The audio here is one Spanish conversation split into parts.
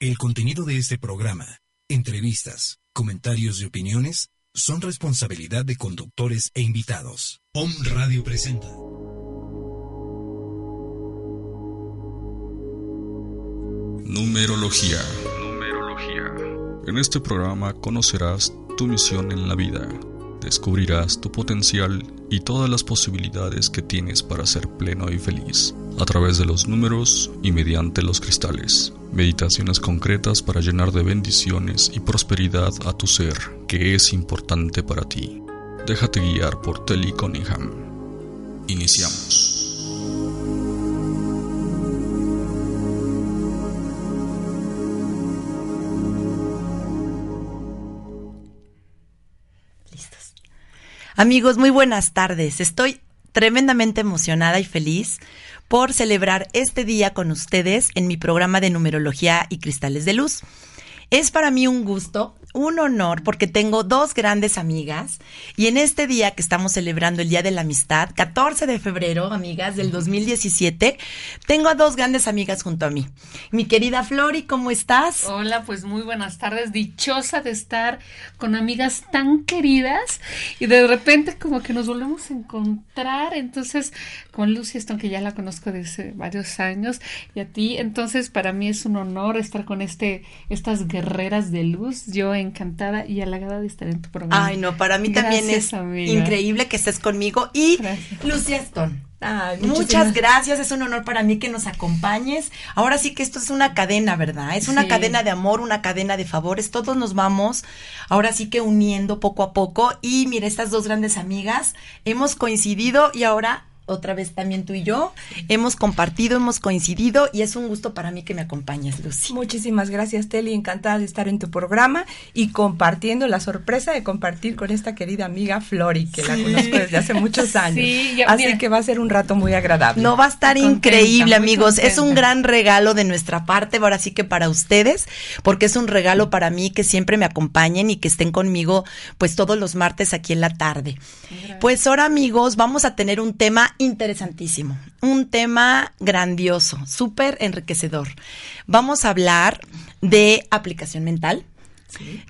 El contenido de este programa, entrevistas, comentarios y opiniones son responsabilidad de conductores e invitados. Om Radio presenta. Numerología. Numerología. En este programa conocerás tu misión en la vida, descubrirás tu potencial y todas las posibilidades que tienes para ser pleno y feliz, a través de los números y mediante los cristales. Meditaciones concretas para llenar de bendiciones y prosperidad a tu ser, que es importante para ti. Déjate guiar por Telly Cunningham. Iniciamos. Amigos, muy buenas tardes. Estoy tremendamente emocionada y feliz por celebrar este día con ustedes en mi programa de numerología y cristales de luz. Es para mí un gusto un honor porque tengo dos grandes amigas y en este día que estamos celebrando el Día de la Amistad, 14 de febrero, amigas del 2017, tengo a dos grandes amigas junto a mí. Mi querida Flori, ¿cómo estás? Hola, pues muy buenas tardes, dichosa de estar con amigas tan queridas y de repente como que nos volvemos a encontrar, entonces con Lucy Stone que ya la conozco desde varios años y a ti, entonces para mí es un honor estar con este estas guerreras de luz. Yo encantada y halagada de estar en tu programa. Ay, no, para mí también es increíble que estés conmigo. Y Lucía Stone. muchas gracias, es un honor para mí que nos acompañes. Ahora sí que esto es una cadena, ¿verdad? Es una cadena de amor, una cadena de favores. Todos nos vamos ahora sí que uniendo poco a poco. Y mira, estas dos grandes amigas hemos coincidido y ahora otra vez también tú y yo. Hemos compartido, hemos coincidido y es un gusto para mí que me acompañes, Lucy. Muchísimas gracias, Teli. Encantada de estar en tu programa y compartiendo la sorpresa de compartir con esta querida amiga Flori, que la conozco desde hace muchos años. Sí, Así que va a ser un rato muy agradable. No va a estar increíble, amigos. Es un gran regalo de nuestra parte, ahora sí que para ustedes, porque es un regalo para mí que siempre me acompañen y que estén conmigo pues todos los martes aquí en la tarde. Pues ahora, amigos, vamos a tener un tema interesantísimo, un tema grandioso, súper enriquecedor. Vamos a hablar de aplicación mental.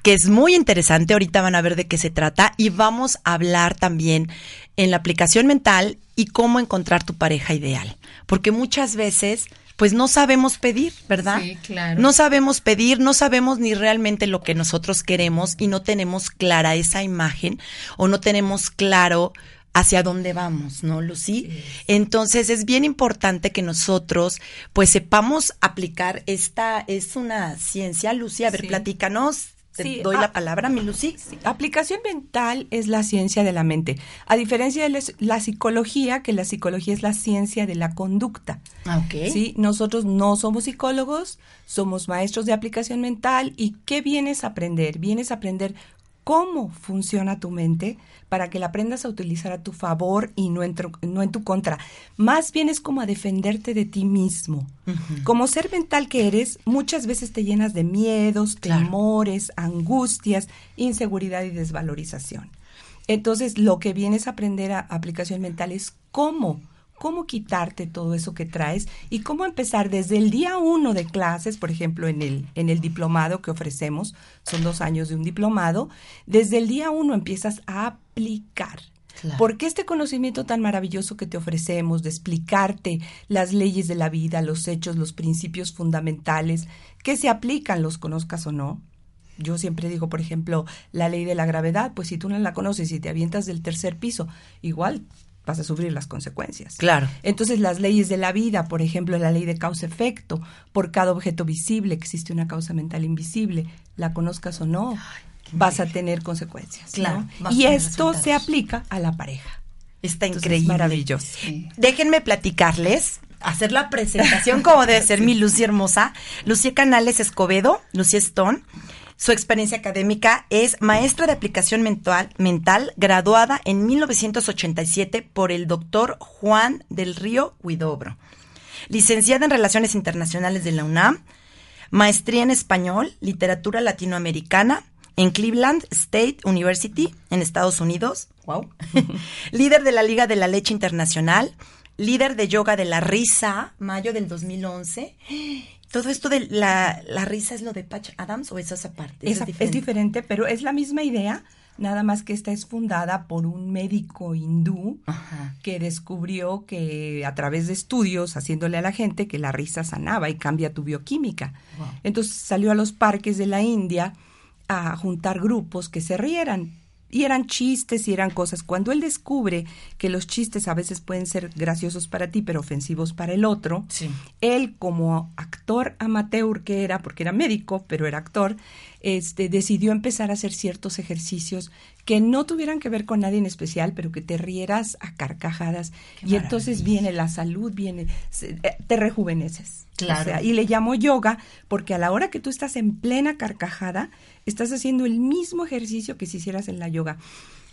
que es muy interesante, ahorita van a ver de qué se trata, y vamos a hablar también en la aplicación mental y cómo encontrar tu pareja ideal, porque muchas veces pues no sabemos pedir, ¿verdad? Sí, claro. No sabemos pedir, no sabemos ni realmente lo que nosotros queremos y no tenemos clara esa imagen o no tenemos claro hacia dónde vamos, ¿no, Lucy? Entonces es bien importante que nosotros pues sepamos aplicar esta, es una ciencia, Lucy, a ver, platícanos. Te doy la palabra, mi Lucy. Aplicación mental es la ciencia de la mente. A diferencia de la psicología, que la psicología es la ciencia de la conducta. Ah, ok. Sí, nosotros no somos psicólogos, somos maestros de aplicación mental. ¿Y qué vienes a aprender? Vienes a aprender cómo funciona tu mente para que la aprendas a utilizar a tu favor y no en, no en tu contra. Más bien es como a defenderte de ti mismo. Como ser mental que eres, muchas veces te llenas de miedos, temores, angustias, inseguridad y desvalorización. Entonces, lo que vienes a aprender a aplicación mental es cómo cómo quitarte todo eso que traes y cómo empezar desde el día uno de clases, por ejemplo, en el, en el diplomado que ofrecemos, son dos años de un diplomado, desde el día uno empiezas a aplicar. Porque este conocimiento tan maravilloso que te ofrecemos de explicarte las leyes de la vida, los hechos, los principios fundamentales que se aplican, los conozcas o no, yo siempre digo, por ejemplo, la ley de la gravedad, pues si tú no la conoces y te avientas del tercer piso, igual vas a sufrir las consecuencias. Claro. Entonces, las leyes de la vida, por ejemplo, la ley de causa-efecto, por cada objeto visible existe una causa mental invisible, la conozcas o no, vas a tener consecuencias. Claro. Y esto se aplica a la pareja. Está increíble. maravilloso. Déjenme platicarles hacer la presentación como debe ser mi Lucy hermosa. Lucía Canales Escobedo, Lucía Stone. Su experiencia académica es maestra de aplicación mental, mental graduada en 1987 por el doctor Juan del Río Huidobro. Licenciada en Relaciones Internacionales de la UNAM, maestría en español, literatura latinoamericana en Cleveland State University en Estados Unidos. Wow. líder de la Liga de la Leche Internacional, líder de yoga de la risa, mayo del 2011 Todo esto de la, la risa es lo de Patch Adams o es esa parte. Esa- es, diferente. pero es la misma idea, nada más que esta es fundada por un médico hindú Ajá. que descubrió que a través de estudios, haciéndole a la gente que la risa sanaba y cambia tu bioquímica. Wow. Entonces salió a los parques de la India a juntar grupos que se rieran. Y eran chistes y eran cosas. Cuando él descubre que los chistes a veces pueden ser graciosos para ti, pero ofensivos para el otro, Sí. él como actor amateur que era, porque era médico, pero era actor, este, decidió empezar a hacer ciertos ejercicios que no tuvieran que ver con nadie en especial, pero que te rieras a carcajadas. y entonces viene la salud, viene, eh, te rejuveneces. Claro. O sea, y le llamo yoga porque a la hora que tú estás en plena carcajada, estás haciendo el mismo ejercicio que si hicieras en la yoga.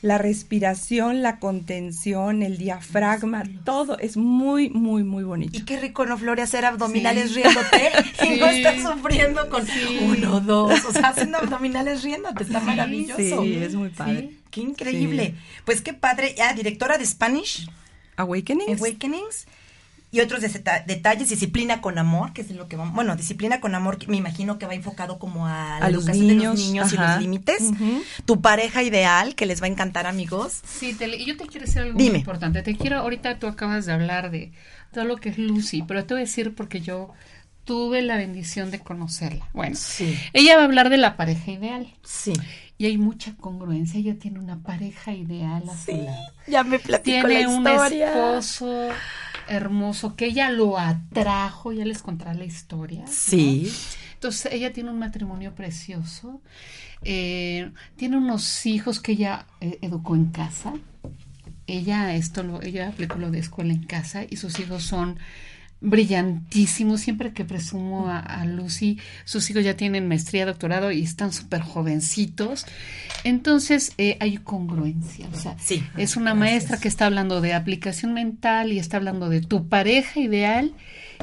La respiración, la contención, el diafragma, todo es muy, muy, muy bonito. Y qué rico, ¿no, Flori? Hacer abdominales Sí. riéndote y no Sí. estar sufriendo con Sí. uno, dos. O sea, haciendo abdominales riéndote. Está maravilloso. Sí, es muy padre. Sí. Qué increíble. Pues qué padre. Ah, directora de Spanish Awakenings. Awakenings. Y otros deta- detalles, disciplina con amor, que es lo que vamos. Bueno, disciplina con amor, que me imagino que va enfocado como a la A los educación de los niños y los límites. Tu pareja ideal, que les va a encantar, amigos. Sí, te- y yo te quiero decir algo Dime. muy importante. Te quiero, ahorita tú acabas de hablar de todo lo que es Lucy, pero te voy a decir porque yo tuve la bendición de conocerla. Bueno, Sí. ella va a hablar de la pareja ideal. Sí. Y hay mucha congruencia. Ella tiene una pareja ideal a su lado. Ya me platicó Tiene la un historia. esposo hermoso que ella lo atrajo, ya les contará la historia. ¿no? Sí. Entonces ella tiene un matrimonio precioso, eh, tiene unos hijos que ella eh, educó en casa. Ella esto lo, ella aplicó lo de escuela en casa y sus hijos son brillantísimos. Siempre que presumo a, a Lucy, sus hijos ya tienen maestría, doctorado y están súper jovencitos. Entonces eh, hay congruencia. O sea, Sí. es una maestra que está hablando de aplicación mental y está hablando de tu pareja ideal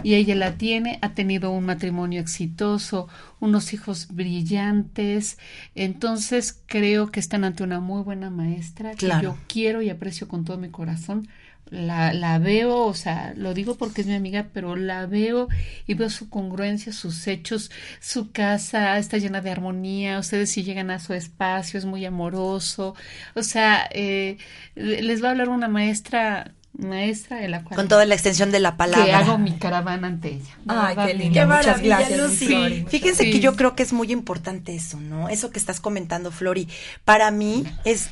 y ella la tiene, ha tenido un matrimonio exitoso, unos hijos brillantes, entonces creo que están ante una muy buena maestra que yo quiero y aprecio con todo mi corazón. La, la veo, o sea, lo digo porque es mi amiga, pero la veo y veo su congruencia, sus hechos, su casa está llena de armonía, ustedes si llegan a su espacio es muy amoroso, o sea, eh, les va a hablar una maestra, maestra de la cual Con toda la extensión de la palabra. que hago mi caravana ante ella. Ay, verdad, qué lindo. Muchas gracias, Lucy. Flori, muchas Fíjense que yo creo que es muy importante eso, ¿no? Eso que estás comentando, Flori. Para mí es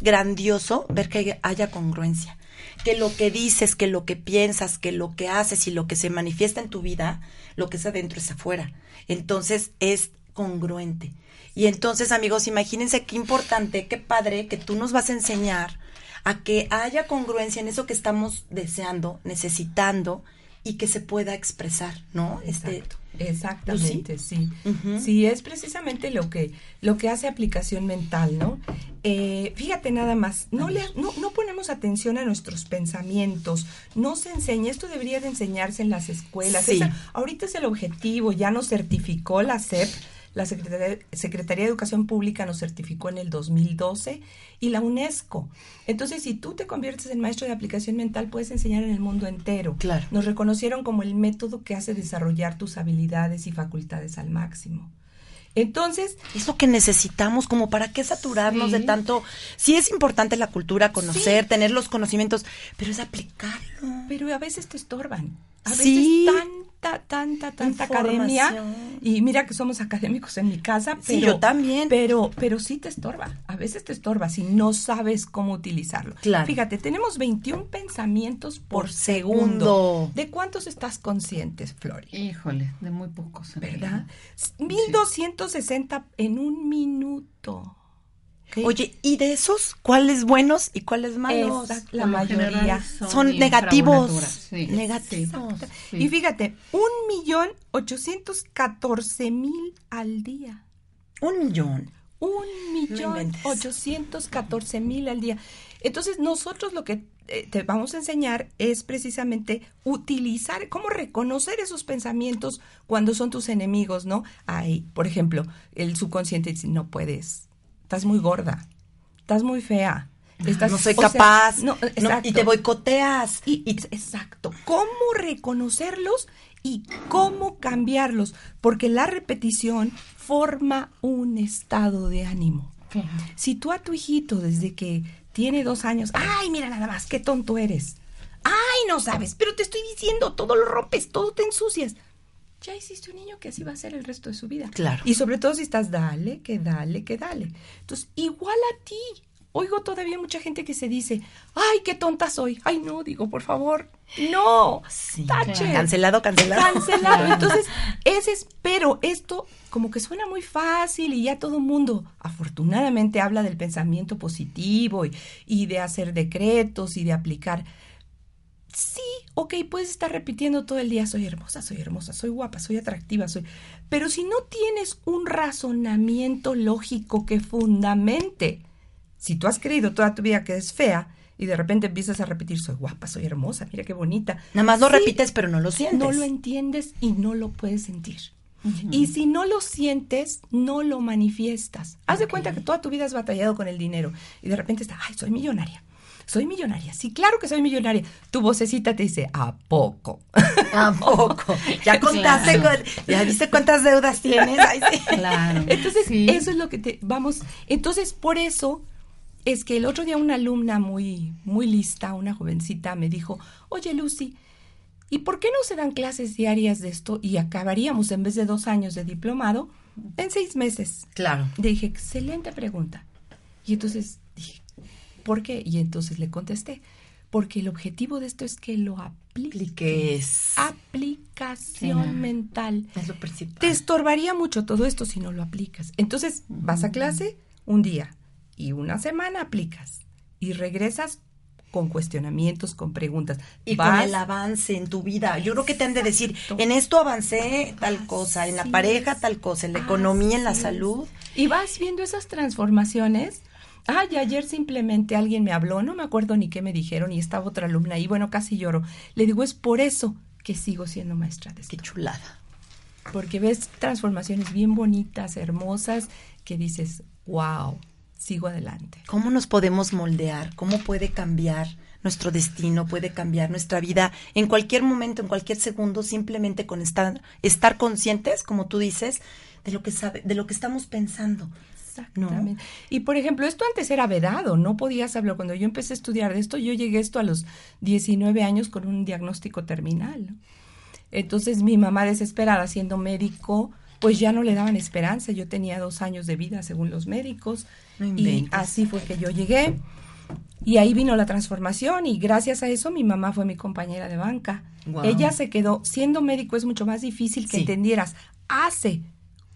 grandioso ver que haya congruencia. Que lo que dices, que lo que piensas, que lo que haces y lo que se manifiesta en tu vida, lo que es adentro es afuera. Entonces es congruente. Y entonces, amigos, imagínense qué importante, qué padre que tú nos vas a enseñar a que haya congruencia en eso que estamos deseando, necesitando y que se pueda expresar, ¿no? Este. Exactamente, sí. Sí, es precisamente lo que, lo que hace aplicación mental, ¿no? Eh, fíjate nada más, no, le, no, no ponemos atención a nuestros pensamientos, no se enseña, esto debería de enseñarse en las escuelas. Sí. Esa- ahorita es el objetivo, ya nos certificó la SEP, la Secretaría, Secretaría de Educación Pública nos certificó en el 2012 y la UNESCO. Entonces, si tú te conviertes en maestro de aplicación mental, puedes enseñar en el mundo entero. Claro. Nos reconocieron como el método que hace desarrollar tus habilidades y facultades al máximo. Entonces, Es lo que necesitamos, como para qué saturarnos Sí. de tanto. Sí es importante la cultura, conocer, tener los conocimientos, pero es aplicarlo. pero a veces te estorban. A veces Sí. Tanta, tanta, tanta academia. Y mira que somos académicos en mi casa, pero, Sí, yo también. Pero, pero sí te estorba. A veces te estorba si no sabes cómo utilizarlo. Claro. Fíjate, tenemos 21 pensamientos por, Por segundo. segundo. ¿De cuántos estás conscientes, Flori? Híjole, de muy pocos. ¿Verdad? realidad. 1260 en un minuto. Oye, ¿y de esos cuáles buenos y cuáles malos? La mayoría. Son negativos. sí. Negativos. Sí. Y fíjate, un millón ochocientos catorce mil al día. Un millón. Un millón ochocientos catorce mil al día. Entonces, nosotros lo que eh, te vamos a enseñar es precisamente utilizar, cómo reconocer esos pensamientos cuando son tus enemigos, ¿no? Ay, por ejemplo, el subconsciente dice, no puedes, estás muy gorda, estás muy fea. Estás, no soy sea, capaz. no, no, y te boicoteas. Y, y- exacto, ¿cómo reconocerlos y cómo cambiarlos, porque la repetición forma un estado de ánimo. Si tú a tu hijito desde que tiene dos años, ay, mira nada más, qué tonto eres. Ay, no sabes, pero te estoy diciendo, todo lo rompes, todo te ensucias. Ya hiciste un niño que así va a ser el resto de su vida. Claro. Y sobre todo si estás, dale, que dale, que dale. Entonces, igual a ti. Oigo todavía mucha gente que se dice, ay, qué tonta soy. Ay, no, digo, por favor, no. Sí, tache. Cancelado, cancelado. Cancelado. Entonces, ese es, pero esto como que suena muy fácil y ya todo el mundo, afortunadamente, habla del pensamiento positivo y, y de hacer decretos y de aplicar. Sí, ok, puedes estar repitiendo todo el día, soy hermosa, soy hermosa, soy guapa, soy atractiva, soy... Pero si no tienes un razonamiento lógico que fundamente, si tú has creído toda tu vida que es fea y de repente empiezas a repetir, soy guapa, soy hermosa, mira qué bonita. Nada más lo Sí, repites, pero no lo sientes. No lo entiendes y no lo puedes sentir. Y si no lo sientes, no lo manifiestas. Haz de cuenta que toda tu vida has batallado con el dinero y de repente está, ay, soy millonaria. Soy millonaria. Sí, claro que soy millonaria. Tu vocecita te dice, ¿a poco? ¿A poco? Ya contaste, Claro. con- ya viste cuántas deudas tienes. Ay, sí. Claro. Entonces, Sí. eso es lo que te vamos. Entonces, por eso es que el otro día una alumna muy, muy lista, una jovencita, me dijo, oye Lucy, ¿y por qué no se dan clases diarias de esto y acabaríamos en vez de dos años de diplomado en seis meses? Claro. Le dije, excelente pregunta. Y entonces ¿por qué? Y entonces le contesté, porque el objetivo de esto es que lo apliques. Aplicación Sí. mental. Es lo principal. Te estorbaría mucho todo esto si no lo aplicas. Entonces, vas a clase un día y una semana aplicas y regresas con cuestionamientos, con preguntas. Y con Vas- el avance en tu vida. Yo creo que te han de decir, en esto avancé tal cosa, en la pareja tal cosa, en la economía, en la salud. Y vas viendo esas transformaciones. Ay, ayer simplemente alguien me habló, no me acuerdo ni qué me dijeron, y estaba otra alumna ahí, bueno, casi lloro. Le digo, es por eso que sigo siendo maestra de Qué esto. chulada. Porque ves transformaciones bien bonitas, hermosas, que dices, wow, sigo adelante. ¿Cómo nos podemos moldear? ¿Cómo puede cambiar nuestro destino? ¿Puede cambiar nuestra vida en cualquier momento, en cualquier segundo, simplemente con estar, estar conscientes, como tú dices, de lo que sabe, de lo que estamos pensando? Exactamente. Y por ejemplo, esto antes era vedado, no podías hablar. Cuando yo empecé a estudiar de esto, yo llegué a esto a los 19 años con un diagnóstico terminal. ¿no? Entonces mi mamá desesperada siendo médico, pues ya no le daban esperanza. Yo tenía dos años de vida según los médicos. No y así fue que yo llegué. Y ahí vino la transformación y gracias a eso mi mamá fue mi compañera de banca. Ella se quedó, siendo médico es mucho más difícil que Sí. entendieras. Hace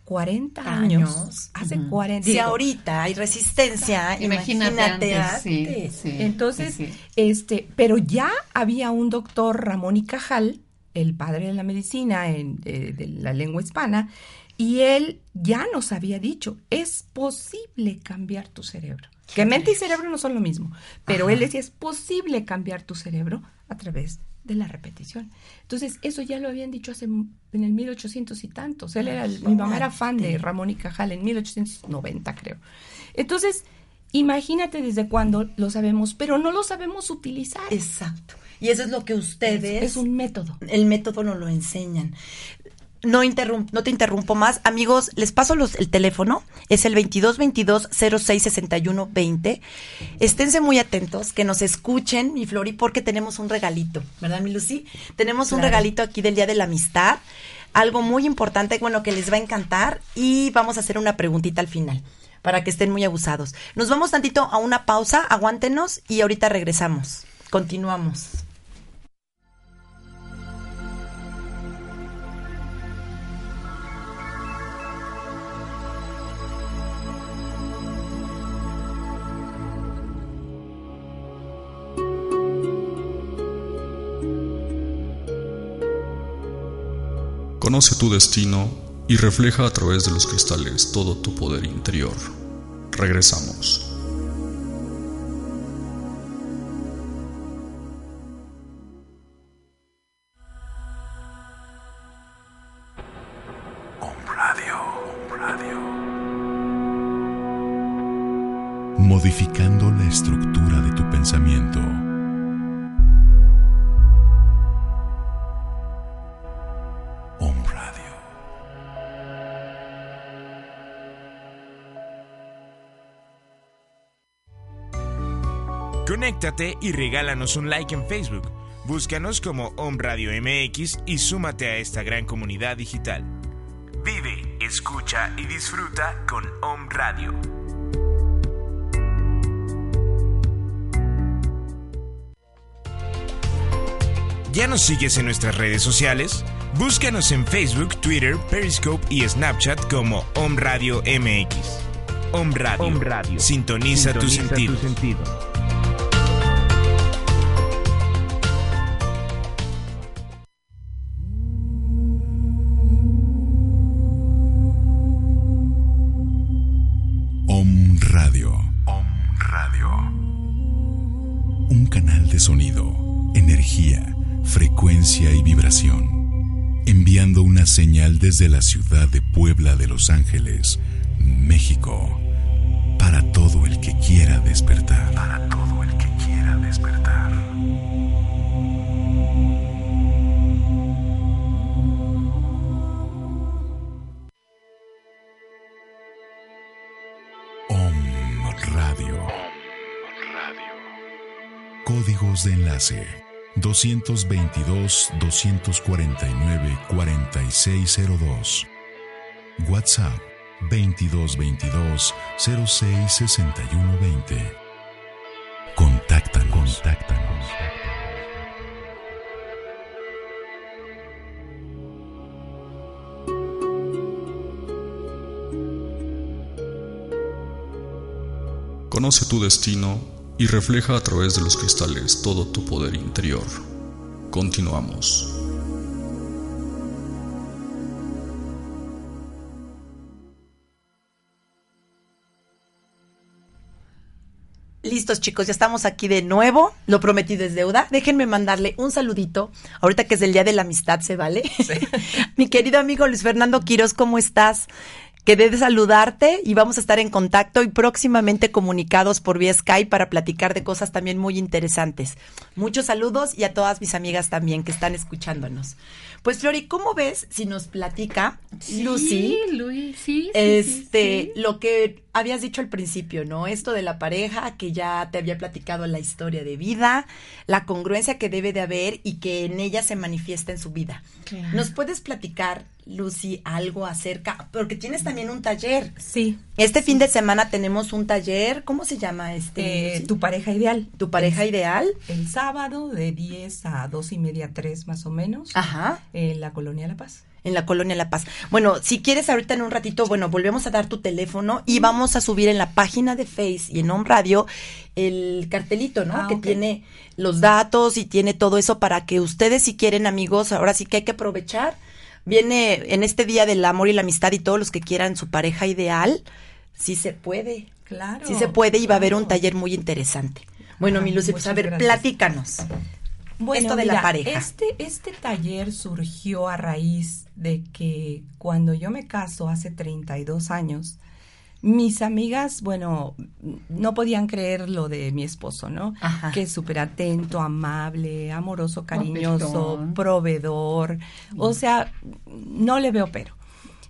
40 años, Años. hace Ujú. 40 Si digo, ahorita hay resistencia, Imagínate, imagínate, antes, sí, antes. sí, Entonces, sí, este, pero ya había un doctor Ramón y Cajal, el padre de la medicina en, de la lengua hispana, y él ya nos había dicho, es posible cambiar tu cerebro. Que mente y cerebro no son lo mismo, pero Ajá. él decía, es posible cambiar tu cerebro a través de la repetición. Entonces, eso ya lo habían dicho hace en el 1800 y tantos. Él era, el- mi mamá era fan de Ramón y Cajal en 1890, creo. Entonces, imagínate desde cuándo lo sabemos, pero no lo sabemos utilizar. Exacto. Y eso es lo que ustedes, es un método. el método nos lo enseñan. No, interrum- no te interrumpo más. Amigos, les paso los, el teléfono. Es el 2222 06 61 20. Esténse muy atentos, que nos escuchen, mi Flori, porque tenemos un regalito, ¿verdad, mi Lucy? Tenemos un regalito aquí del Día de la Amistad. Algo muy importante, bueno, que les va a encantar. Y vamos a hacer una preguntita al final, para que estén muy abusados. Nos vamos tantito a una pausa, aguántenos y ahorita regresamos. Continuamos. Conoce tu destino y refleja a través de los cristales todo tu poder interior. Regresamos. Conéctate y regálanos un like en Facebook. Búscanos como Om Radio MX y súmate a esta gran comunidad digital. Vive, escucha y disfruta con Om Radio. ¿Ya nos sigues en nuestras redes sociales? Búscanos en Facebook, Twitter, Periscope y Snapchat como Om Radio MX. Om Radio. Sintoniza, tu sentido. Sonido, energía, frecuencia y vibración. Enviando una señal desde la ciudad de Puebla de Los Ángeles, México. Para todo el que despertar. Para todo el que quiera despertar. Códigos de enlace 222 249 4602. WhatsApp 2222 066120. Contáctanos. Contáctanos. Conoce tu destino y refleja a través de los cristales todo tu poder interior. Continuamos. Listos chicos, ya estamos aquí de nuevo. Lo prometido es deuda. Déjenme mandarle un saludito. Ahorita que es el Día de la Amistad, ¿se vale? Mi querido amigo Luis Fernando Quiroz, ¿cómo estás? Quedé de saludarte y vamos a estar en contacto y próximamente comunicados por vía Skype para platicar de cosas también muy interesantes. Muchos saludos y a todas mis amigas también que están escuchándonos. Pues Flori, ¿cómo ves si nos platica Lucy? Sí, Luis, sí. sí, este, sí. lo que habías dicho al principio, ¿no? Esto de la pareja, que ya te había platicado la historia de vida, la congruencia que debe de haber y que en ella se manifiesta en su vida. Claro. ¿Nos puedes platicar, Lucy, algo acerca? Porque tienes también un taller. Sí. Este fin de semana tenemos un taller, ¿cómo se llama este? Eh, tu pareja ideal. ¿Tu pareja ideal. El sábado de 10 a 2 y media, 3 más o menos. Ajá. En la Colonia La Paz. en la colonia La Paz. Bueno, si quieres ahorita en un ratito, bueno, volvemos a dar tu teléfono y vamos a subir en la página de Face y en Home Radio el cartelito, ¿no? Ah, que tiene los datos y tiene todo eso para que ustedes si quieren amigos, ahora sí que hay que aprovechar. Viene en este día del amor y la amistad y todos los que quieran su pareja ideal, sí se puede. Claro. Sí se puede y va a haber un taller muy interesante. Bueno, mi Lucy, pues a ver, gracias. platícanos. Bueno, Esto de la pareja. Este, este taller surgió a raíz de que cuando yo me caso hace 32 años, mis amigas, bueno, no podían creer lo de mi esposo, ¿no? Ajá. Que es súper atento, amable, amoroso, cariñoso, proveedor. O sea, no le veo pero.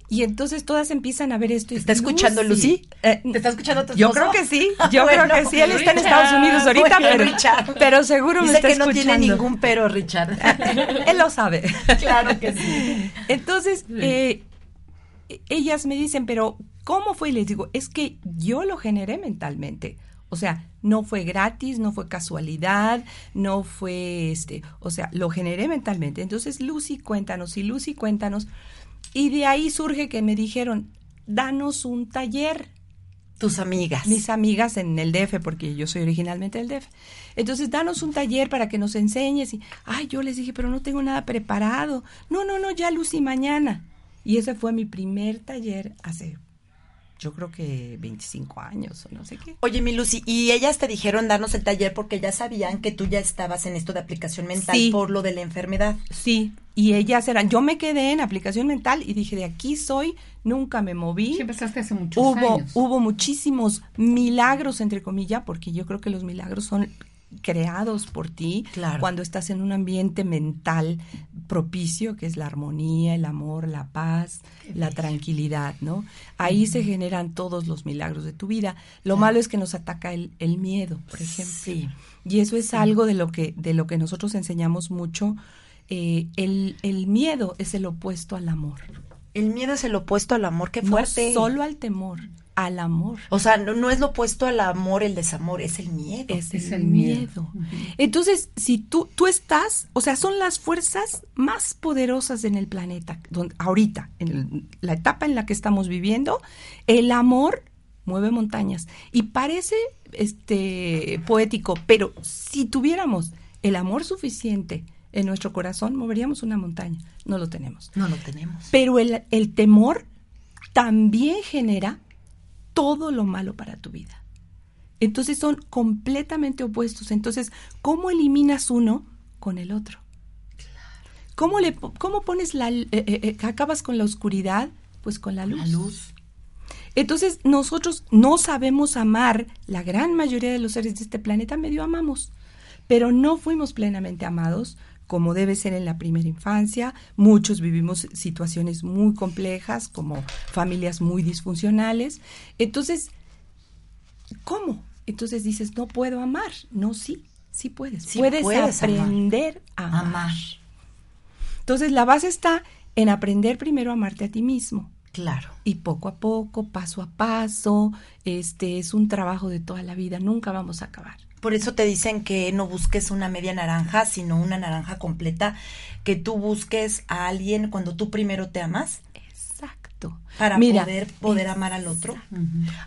Y entonces todas empiezan a ver esto. y ¿Está escuchando Lucy? Eh, ¿Te está escuchando tu yo creo que sí, yo Bueno, creo que sí. Él está en. Estados Unidos ahorita, Bueno, pero, Richard. pero seguro me está que no tiene ningún pero, Richard. Él lo sabe. claro que sí. Entonces, eh, ellas me dicen, pero ¿cómo fue? Y les digo, es que yo lo generé mentalmente. O sea, no fue gratis, no fue casualidad, no fue este, o sea, lo generé mentalmente. Entonces, Lucy, cuéntanos, y Lucy, cuéntanos. Y de ahí surge que me dijeron, danos un taller Tus amigas. mis amigas en el DF, porque yo soy originalmente del DF. Entonces, danos un taller para que nos enseñes. Y, ay, yo les dije, pero no tengo nada preparado. No, no, no, ya Lucy, mañana. Y ese fue mi primer taller hace, yo creo que 25 años o no sé qué. Oye, mi Lucy, y ellas te dijeron darnos el taller porque ya sabían que tú ya estabas en esto de aplicación mental Sí. por lo de la enfermedad. Sí, y ellas eran, yo me quedé en aplicación mental y dije, de aquí soy, nunca me moví. Sí, empezaste hace muchos hubo, años. hubo muchísimos milagros, entre comillas, porque yo creo que los milagros son creados por ti Claro. cuando estás en un ambiente mental propicio, que es la armonía, el amor, la paz, la tranquilidad, ¿no? Ahí se generan todos los milagros de tu vida. Lo malo es que nos ataca el, el miedo, por ejemplo. Sí. Y eso es algo de lo que, de lo que nosotros enseñamos mucho. Eh, el, el miedo es el opuesto al amor. El miedo es el opuesto al amor, qué No fuerte. solo al temor, al amor. O sea, no, no es lo opuesto al amor, el desamor, es el miedo. Es, Es el el miedo. miedo. Entonces, si tú, tú estás, o sea, son las fuerzas más poderosas en el planeta, donde, ahorita, en el- la etapa en la que estamos viviendo, el amor mueve montañas. Y parece este poético, pero si tuviéramos el amor suficiente en nuestro corazón, moveríamos una montaña. No lo tenemos. No lo tenemos. Pero el, el temor también genera todo lo malo para tu vida. Entonces son completamente opuestos. Entonces, ¿cómo eliminas uno con el otro? ¿Cómo, le, cómo pones la... eh, eh, eh, acabas con la oscuridad? Pues con la luz. La luz. Entonces, nosotros no sabemos amar, la gran mayoría de los seres de este planeta medio amamos, pero no fuimos plenamente amados como debe ser en la primera infancia. Muchos vivimos situaciones muy complejas, como familias muy disfuncionales. Entonces, ¿cómo? Entonces dices, no puedo amar. No, sí, sí puedes. Sí puedes, puedes amar. aprender a amar. Amar. Entonces, la base está en aprender primero a amarte a ti mismo Claro. y poco a poco, paso a paso, este es un trabajo de toda la vida, nunca vamos a acabar. Por eso te dicen que no busques una media naranja, sino una naranja completa, que tú busques a alguien cuando tú primero te amas Exacto. para Mira, poder poder amar al otro.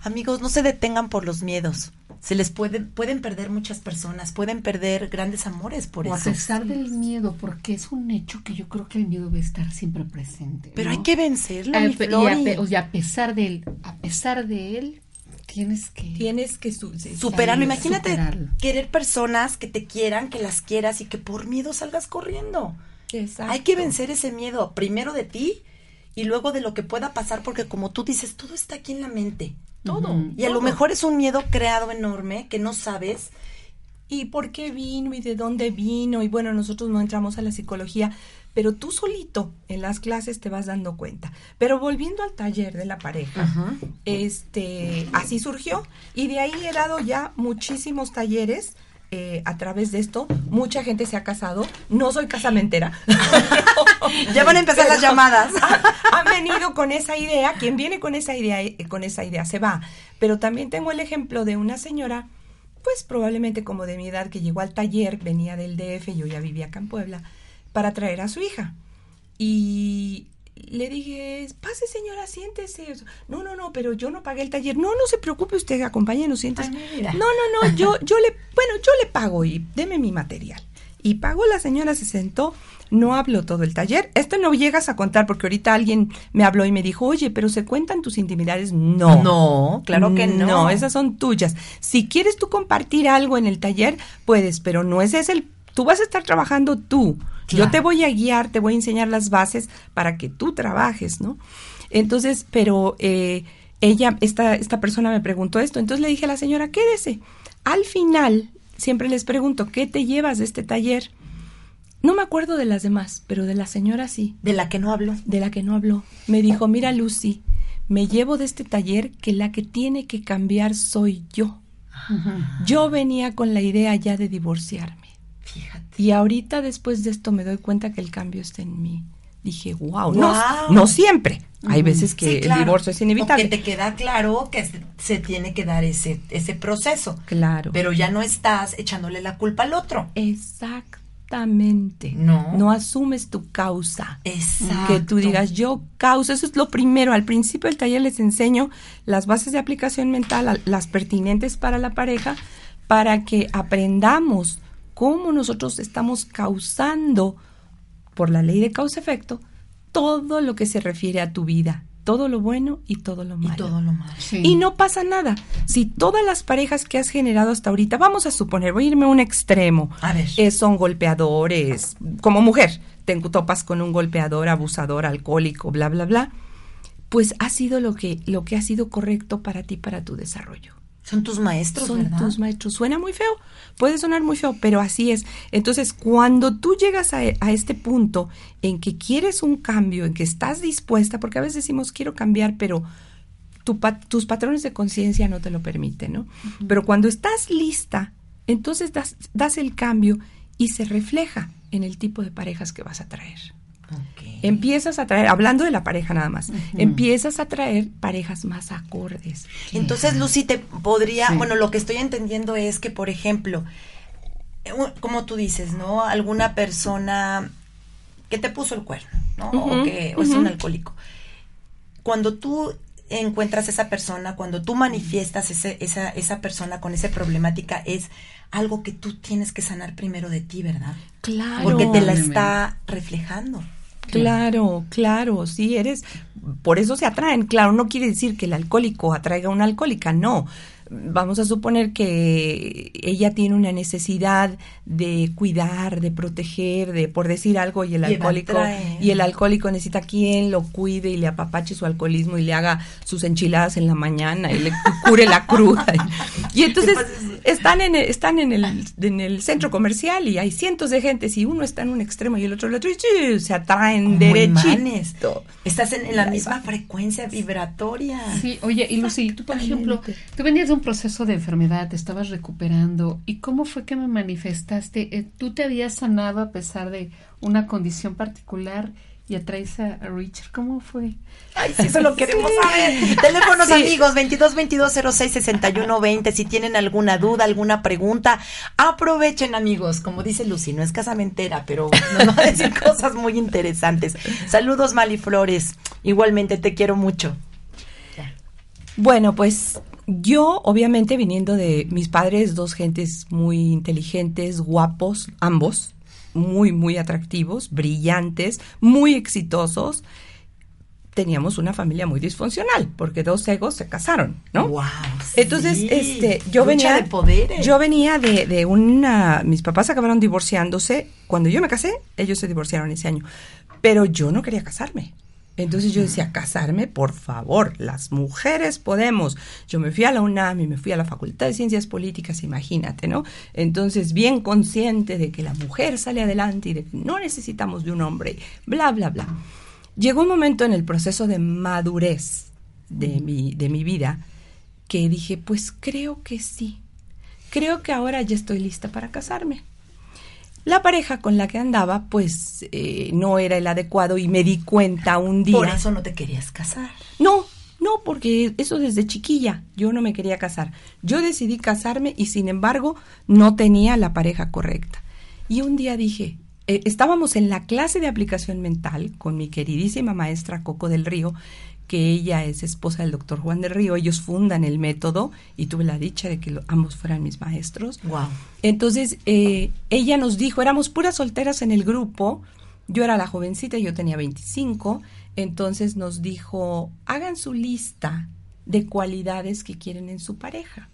Amigos, no se detengan por los miedos. Se les puede pueden perder muchas personas, pueden perder grandes amores por O a eso. pesar del miedo, porque es un hecho que yo creo que el miedo va a estar siempre presente. Pero ¿no? hay que vencerlo, A mi y a o sea, a pesar de él, a pesar de él, tienes que Tienes que su- superarlo. Imagínate superarlo. querer personas que te quieran, que las quieras y que por miedo salgas corriendo. Exacto. Hay que vencer ese miedo, primero de ti y luego de lo que pueda pasar, porque como tú dices, todo está aquí en la mente. todo. Y a lo mejor es un miedo creado enorme que no sabes. ¿Y por qué vino y de dónde vino? Y bueno, nosotros no entramos a la psicología, pero tú solito en las clases te vas dando cuenta. Pero volviendo al taller de la pareja, este, así surgió y de ahí he dado ya muchísimos talleres. eh, a través de esto, mucha gente se ha casado. No soy casamentera. Ya van a empezar las llamadas. Han venido con esa idea. Quien viene con esa idea, eh, con esa idea se va. Pero también tengo el ejemplo de una señora, pues probablemente como de mi edad, que llegó al taller, venía del DF, yo ya vivía acá en Puebla, para traer a su hija. Y le dije, pase señora, siéntese. No, no, no, pero yo no pagué el taller. No, no se preocupe usted, acompáñenos, siéntese. Ay. No, no, no, yo, yo le, bueno, yo le pago y deme mi material. Y pagó la señora, se sentó, no habló todo el taller. Esto no llegas a contar porque ahorita alguien me habló y me dijo, oye, pero se cuentan tus intimidades. No. No, claro que no. No, esas son tuyas. Si quieres tú compartir algo en el taller, puedes, pero no ese es el, tú vas a estar trabajando tú. Claro. Yo te voy a guiar, te voy a enseñar las bases para que tú trabajes, ¿no? Entonces, pero eh, ella, esta, esta persona me preguntó esto, entonces le dije a la señora, quédese. Al final, siempre les pregunto, ¿qué te llevas de este taller? No me acuerdo de las demás, pero de la señora sí, De la que no hablo. de la que no habló. Me dijo, mira Lucy, me llevo de este taller que la que tiene que cambiar soy yo. Yo venía con la idea ya de divorciarme. Fíjate. Y ahorita después de esto me doy cuenta que el cambio está en mí. Dije, wow, no, no siempre. Hay veces que Sí, claro. el divorcio es inevitable. O que te queda claro que se, se tiene que dar ese, ese proceso. Claro. Pero ya no estás echándole la culpa al otro. Exactamente. No. No asumes tu causa. Exacto. Que tú digas, yo causa, eso es lo primero. Al principio del taller les enseño las bases de aplicación mental, las pertinentes para la pareja, para que aprendamos cómo nosotros estamos causando, por la ley de causa-efecto, todo lo que se refiere a tu vida, todo lo bueno y todo lo Y malo. todo lo malo. Sí. Y no pasa nada. Si todas las parejas que has generado hasta ahorita, vamos a suponer, voy a irme a un extremo, A ver. eh, son golpeadores, como mujer, te topas con un golpeador, abusador, alcohólico, bla, bla, bla, pues ha sido lo que, lo que ha sido correcto para ti, para tu desarrollo. Son tus maestros, Son ¿verdad? tus maestros. Suena muy feo, puede sonar muy feo, pero así es. Entonces, cuando tú llegas a, a este punto en que quieres un cambio, en que estás dispuesta, porque a veces decimos quiero cambiar, pero tu tus patrones de conciencia no te lo permiten, ¿no? Pero cuando estás lista, entonces das, das el cambio y se refleja en el tipo de parejas que vas a traer. Empiezas a traer, hablando de la pareja nada más, empiezas a traer parejas más acordes. Entonces, Lucy, te podría, Sí. bueno, lo que estoy entendiendo es que, por ejemplo, eh, como tú dices, ¿no? Alguna persona que te puso el cuerno, ¿no? o que o es un alcohólico. Cuando tú encuentras esa persona, cuando tú manifiestas ese, esa, esa persona con esa problemática, es algo que tú tienes que sanar primero de ti, ¿verdad? Claro. Porque te la está reflejando. Claro, claro, sí, eres, por eso se atraen, claro, no quiere decir que el alcohólico atraiga a una alcohólica, no. Vamos a suponer que ella tiene una necesidad de cuidar, de proteger, de por decir algo y el Y alcohólico y el alcohólico necesita quien lo cuide y le apapache su alcoholismo y le haga sus enchiladas en la mañana y le cure la cruda. Y entonces están en el, están en el, en el centro comercial y hay cientos de gente, si uno está en un extremo y el otro en el otro, y se atraen derechito. Estás en, en la misma frecuencia vibratoria. Sí, oye, y Lucy, tú por ejemplo, tú venías de un proceso de enfermedad, te estabas recuperando, ¿y cómo fue que me manifestaste? Eh, ¿Tú te habías sanado a pesar de una condición particular y atraes a, a Richard? ¿Cómo fue? Ay, sí, eso lo queremos saber. Teléfonos amigos, 22 22 06 61 20. Si tienen alguna duda, alguna pregunta, aprovechen amigos. Como dice Lucy, no es casamentera, pero nos va a decir cosas muy interesantes. Saludos, Mali Flores. Igualmente te quiero mucho. Bueno, pues yo, obviamente, viniendo de mis padres, dos gentes muy inteligentes, guapos, ambos, muy, muy atractivos, brillantes, muy exitosos, teníamos una familia muy disfuncional, porque dos egos se casaron, ¿no? Wow. Entonces, sí. este, yo Lucha venía de poderes. Yo venía de, de una, mis papás acabaron divorciándose. Cuando yo me casé, ellos se divorciaron ese año. Pero yo no quería casarme. Entonces yo decía, casarme, por favor, las mujeres podemos. Yo me fui a la UNAM y me fui a la Facultad de Ciencias Políticas, imagínate, ¿no? Entonces, bien consciente de que la mujer sale adelante y de que no necesitamos de un hombre, bla, bla, bla. Llegó un momento en el proceso de madurez de mi, de mi vida que dije, pues creo que sí. Creo que ahora ya estoy lista para casarme. La pareja con la que andaba, pues eh, no era el adecuado y me di cuenta un día. Por eso no te querías casar. No, no, porque eso desde chiquilla, yo no me quería casar. Yo decidí casarme y sin embargo no tenía la pareja correcta. Y un día dije, eh, estábamos en la clase de aplicación mental con mi queridísima maestra Coco del Río, que ella es esposa del doctor Juan del Río, ellos fundan el método y tuve la dicha de que lo- ambos fueran mis maestros. Wow. Entonces, eh, ella nos dijo, éramos puras solteras en el grupo, yo era la jovencita, yo tenía 25, entonces nos dijo, hagan su lista de cualidades que quieren en su pareja.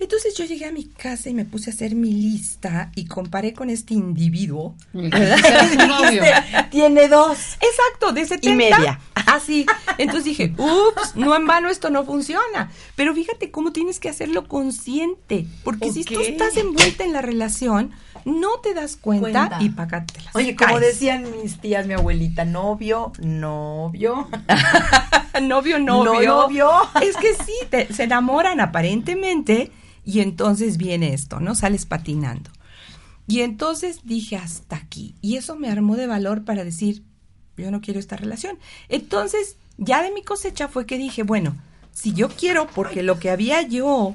Entonces yo llegué a mi casa y me puse a hacer mi lista y comparé con este individuo. Novio. Tiene dos. Exacto, de 70. media. Así. Entonces dije, ups, no en vano esto no funciona. Pero fíjate cómo tienes que hacerlo consciente. Porque si tú estás envuelta en la relación, no te das cuenta, Cuenta. y pagártelas. Oye, como decían mis tías, mi abuelita, novio, novio. novio, novio. Novio. Es que sí, te- se enamoran aparentemente y entonces viene esto, ¿no? Sales patinando. Y entonces dije hasta aquí. Y eso me armó de valor para decir, yo no quiero esta relación. Entonces, ya de mi cosecha fue que dije, bueno, si yo quiero, porque lo que había yo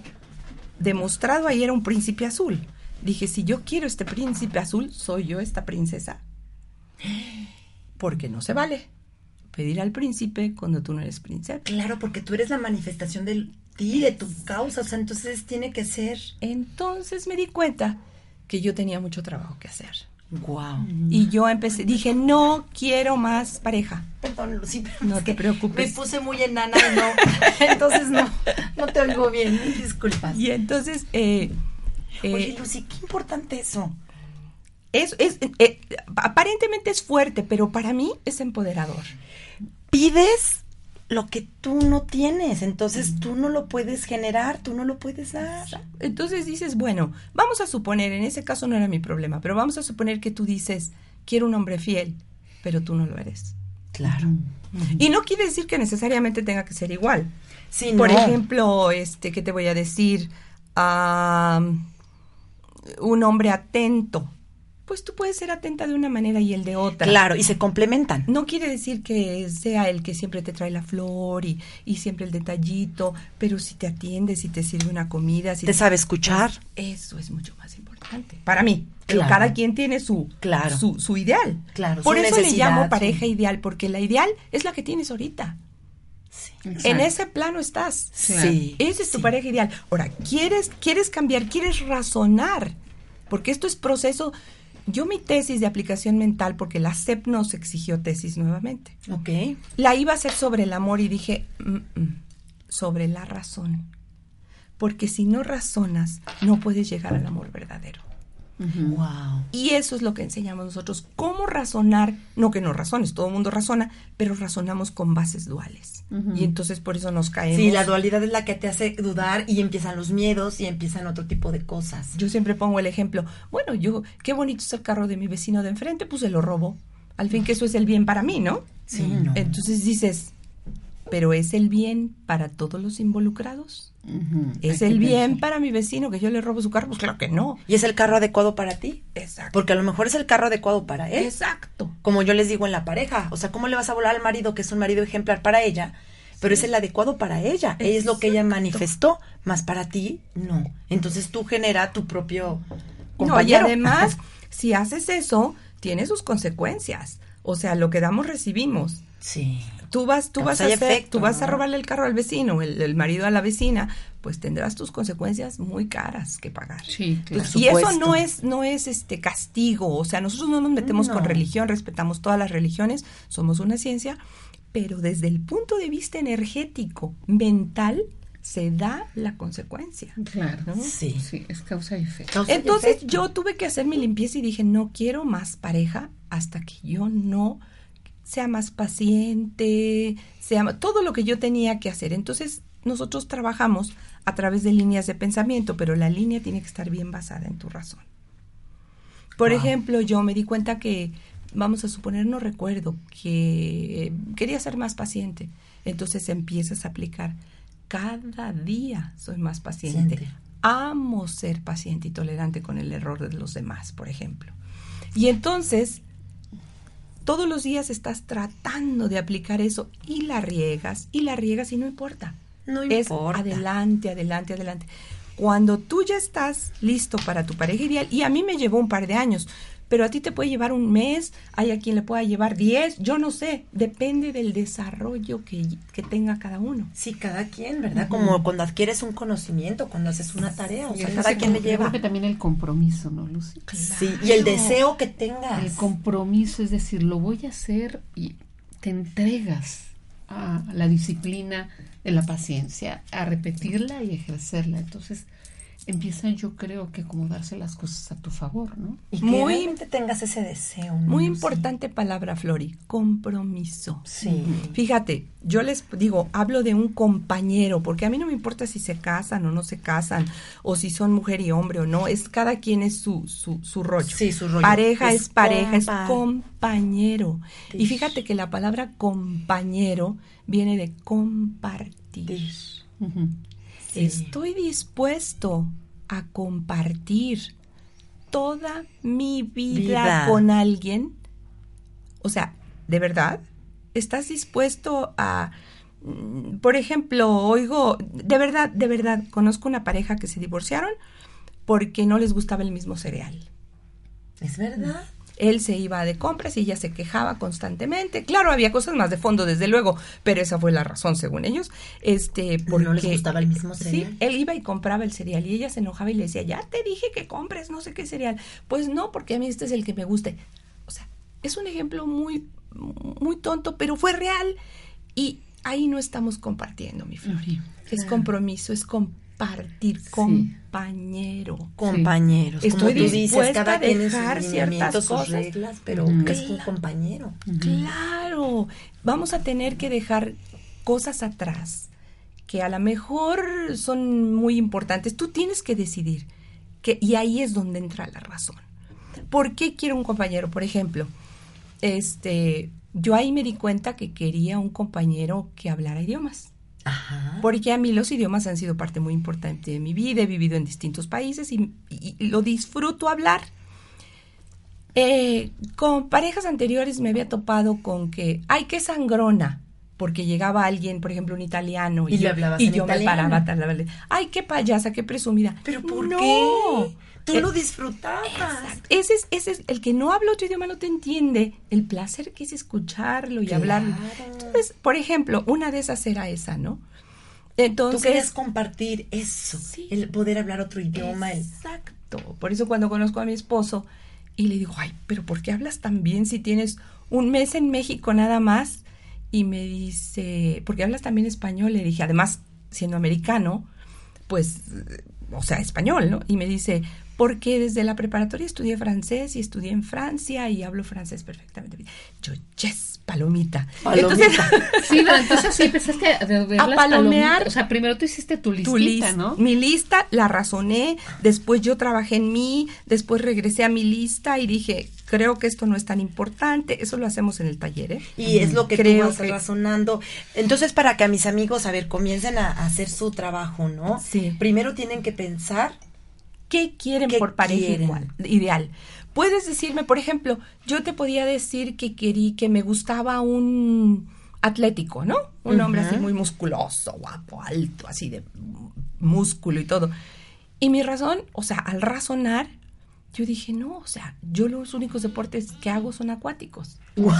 demostrado ahí era un príncipe azul. Dije, si yo quiero este príncipe azul, soy yo esta princesa. Porque no se vale pedir al príncipe cuando tú no eres príncipe. Claro, porque tú eres la manifestación de ti, de tu causa, o sea, entonces tiene que ser. Entonces me di cuenta que yo tenía mucho trabajo que hacer. Wow. Y yo empecé, dije, no quiero más pareja. Perdón, Lucy, pero No es te que preocupes. Me puse muy enana y no. Entonces no, no te oigo bien. Disculpas. Y entonces, eh, eh, Oye, Lucy, qué importante eso. es, es, eh, aparentemente es fuerte, pero para mí es empoderador. Pides lo que tú no tienes, entonces tú no lo puedes generar, tú no lo puedes dar. Entonces dices, bueno, vamos a suponer, en ese caso no era mi problema, pero vamos a suponer que tú dices, quiero un hombre fiel, pero tú no lo eres. Claro. Y no quiere decir que necesariamente tenga que ser igual. Sí, Por no. ejemplo, este, ¿qué te voy a decir? Un hombre atento. Pues tú puedes ser atenta de una manera y el de otra. Claro, y se complementan. No quiere decir que sea el que siempre te trae la flor y, y siempre el detallito, pero si te atiende, si te sirve una comida, si Te sabe escuchar. Eso es mucho más importante. Para mí. Pero Claro. cada quien tiene su, Claro. su, su ideal. Claro, Por su eso le llamo pareja ideal, porque la ideal es la que tienes ahorita. En ese plano estás. Sí. Esa es tu sí. pareja ideal. Ahora, ¿quieres, quieres cambiar, quieres razonar, porque esto es proceso. Yo mi tesis de aplicación mental, porque la CEP nos exigió tesis nuevamente, Ok. la iba a hacer sobre el amor y dije, "Mm, mm, sobre la razón. Porque si no razonas, no puedes llegar al amor verdadero. Wow. Y eso es lo que enseñamos nosotros, cómo razonar, no que no razones, todo el mundo razona, pero razonamos con bases duales. Y entonces por eso nos caemos. Sí, la dualidad es la que te hace dudar y empiezan los miedos y empiezan otro tipo de cosas. Yo siempre pongo el ejemplo, bueno, yo, qué bonito es el carro de mi vecino de enfrente, pues se lo robo. Al fin que eso es el bien para mí, ¿no? Sí, no. Entonces dices, pero ¿es el bien para todos los involucrados? ¿Es Hay el bien pensar. para mi vecino que yo le robo su carro? Pues claro que no. ¿Y es el carro adecuado para ti? Exacto. Porque a lo mejor es el carro adecuado para él. Exacto. Como yo les digo en la pareja. O sea, ¿cómo le vas a volar al marido que es un marido ejemplar para ella? Pero es el adecuado para ella. Es lo que ella manifestó. Más para ti, no. Entonces tú genera tu propio No, y compañero. además, si haces eso, tiene sus consecuencias. O sea, lo que damos recibimos. Sí. Tú vas, tú vas a hacer, efecto, tú vas a robarle el carro al vecino, el, el marido a la vecina, pues tendrás tus consecuencias muy caras que pagar. Sí, claro. Entonces, y eso no es, no es este castigo, o sea, nosotros no nos metemos con religión, respetamos todas las religiones, somos una ciencia, pero desde el punto de vista energético, mental, se da la consecuencia. Claro. ¿no? Sí. Sí, es causa y efecto. Entonces efecto. yo tuve que hacer mi limpieza y dije, no quiero más pareja hasta que yo no sea más paciente, sea todo lo que yo tenía que hacer. Entonces nosotros trabajamos a través de líneas de pensamiento, pero la línea tiene que estar bien basada en tu razón. Por Wow. ejemplo, yo me di cuenta que, vamos a suponer, no recuerdo, que quería ser más paciente. Entonces empiezas a aplicar. Cada día soy más paciente. Paciente. Amo ser paciente y tolerante con el error de los demás, por ejemplo. Y entonces, todos los días estás tratando de aplicar eso y la riegas, y la riegas y no importa. No Es importa. adelante, adelante, adelante. Cuando tú ya estás listo para tu pareja ideal, y a mí me llevó un par de años, pero a ti te puede llevar un mes, hay a quien le pueda llevar diez, yo no sé, depende del desarrollo que, que tenga cada uno. Sí, cada quien, ¿verdad? Como cuando adquieres un conocimiento, cuando haces una tarea, o sea, cada quien le lleva. creo que también el compromiso, ¿no, Lucy? Sí, y el deseo que tengas. El compromiso, es decir, lo voy a hacer y te entregas a la disciplina de la paciencia, a repetirla y ejercerla. Entonces empiezan, yo creo que como darse las cosas a tu favor, ¿no? Y que Muy- realmente tengas ese deseo. ¿no? Muy Sí. importante palabra, Flori, compromiso. Sí. Fíjate, yo les digo, hablo de un compañero, porque a mí no me importa si se casan o no se casan, o si son mujer y hombre o no, es cada quien es su, su, su rollo. Sí, su rollo. Pareja Es es, pareja, es compa- compañero. Y fíjate que la palabra compañero viene de compartir. Dish. Ujú. Sí. Estoy dispuesto a compartir toda mi vida, Vida. con alguien. O sea, ¿de verdad? ¿Estás dispuesto a... mm, Por ejemplo, oigo, de verdad, de verdad, conozco una pareja que se divorciaron porque no les gustaba el mismo cereal. ¿Es verdad? Él se iba de compras y ella se quejaba constantemente. Claro, había cosas más de fondo, desde luego, pero esa fue la razón, según ellos. Este, porque ¿No les gustaba el mismo cereal? Sí, él iba y compraba el cereal y ella se enojaba y le decía, ya te dije que compres no sé qué cereal. Pues no, porque a mí este es el que me guste. O sea, es un ejemplo muy, muy tonto, pero fue real. Y ahí no estamos compartiendo, mi Flori. Es compromiso, es compartir, compañero. Compañeros. Estoy como tú dices, dispuesta cada a dejar ciertas cosas. reglas, pero es un compañero. Claro, vamos a tener que dejar cosas atrás que a lo mejor son muy importantes. Tú tienes que decidir. Que, y ahí es donde entra la razón. ¿Por qué quiero un compañero? Por ejemplo, este, yo ahí me di cuenta que quería un compañero que hablara idiomas. Ajá. Porque a mí los idiomas han sido parte muy importante de mi vida. He vivido en distintos países y, y- y lo disfruto hablar. Eh, con parejas anteriores me había topado con que, ay, qué sangrona. Porque llegaba alguien, por ejemplo, un italiano, y, Y yo, y yo me italiano. paraba, tal, tal, tal. ay, qué payasa, qué presumida. ¿Pero por No. qué? Tú Eh, lo disfrutabas. Exacto. Ese es, ese es el que no habla otro idioma no te entiende. El placer que es escucharlo y Claro. hablarlo. Entonces, por ejemplo, una de esas era esa, ¿no? Tú Entonces, querías compartir eso, Sí. el poder hablar otro idioma. el- Exacto. Por eso cuando conozco a mi esposo y le digo, ay, pero ¿por qué hablas tan bien si tienes un mes en México nada más? Y me dice, ¿por qué hablas también español? Le dije, además, siendo americano, pues, o sea, español, ¿no? Y me dice, porque desde la preparatoria estudié francés y estudié en Francia y hablo francés perfectamente bien. Yo, yes, palomita. Palomita. Entonces, Sí, pero entonces sí empezaste a, ver A las palomear. palomitas. O sea, primero tú hiciste tu listita, tu lista, ¿no? Mi lista la razoné, después yo trabajé en mí, después regresé a mi lista y dije, creo que esto no es tan importante, eso lo hacemos en el taller, ¿eh? Y es lo que Creo tú vas que- razonando. Entonces, para que a mis amigos, a ver, comiencen a, a hacer su trabajo, ¿no? Sí. Primero tienen que pensar, ¿Qué quieren ¿Qué por pareja quieren? igual, ideal? Puedes decirme, por ejemplo, yo te podía decir que querí, que me gustaba un atlético, ¿no? Un hombre así muy musculoso, guapo, alto, así de músculo y todo. Y mi razón, o sea, al razonar, yo dije, no, o sea, yo los únicos deportes que hago son acuáticos. wow.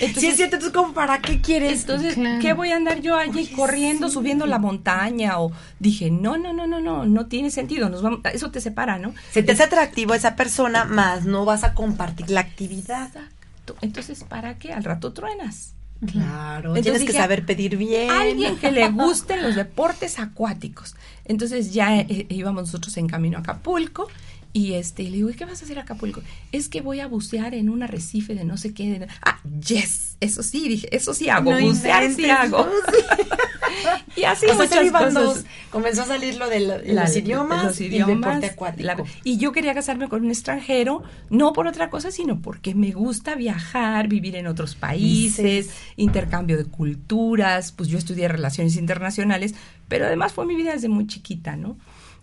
Entonces- sí, es cierto, entonces, ¿cómo para qué quieres? Entonces, Claro. ¿qué voy a andar yo allí Oye, corriendo, sí. subiendo la montaña? O dije, no, no, no, no, no, no tiene sentido, nos vamos, eso te separa, ¿no? Se te hace atractivo esa persona, más no vas a compartir la actividad. Exacto. Entonces, ¿para qué? Al rato truenas. Claro, Entonces tienes que saber pedir bien. Alguien que le gusten los deportes acuáticos. Entonces ya eh, íbamos nosotros en camino a Acapulco y este le digo, ¿y qué vas a hacer a Acapulco? Es que voy a bucear en un arrecife de no sé qué. de- Ah, yes, eso sí, dije, eso sí hago, No bucear sí hago. y así O muchas cosas. dos. Comenzó a salir lo de, La- los idiomas, los y el idiomas, deporte acuático. la- y yo quería casarme con un extranjero, no por otra cosa, sino porque me gusta viajar, vivir en otros países, intercambio de culturas, pues yo estudié relaciones internacionales, pero además fue mi vida desde muy chiquita, ¿no?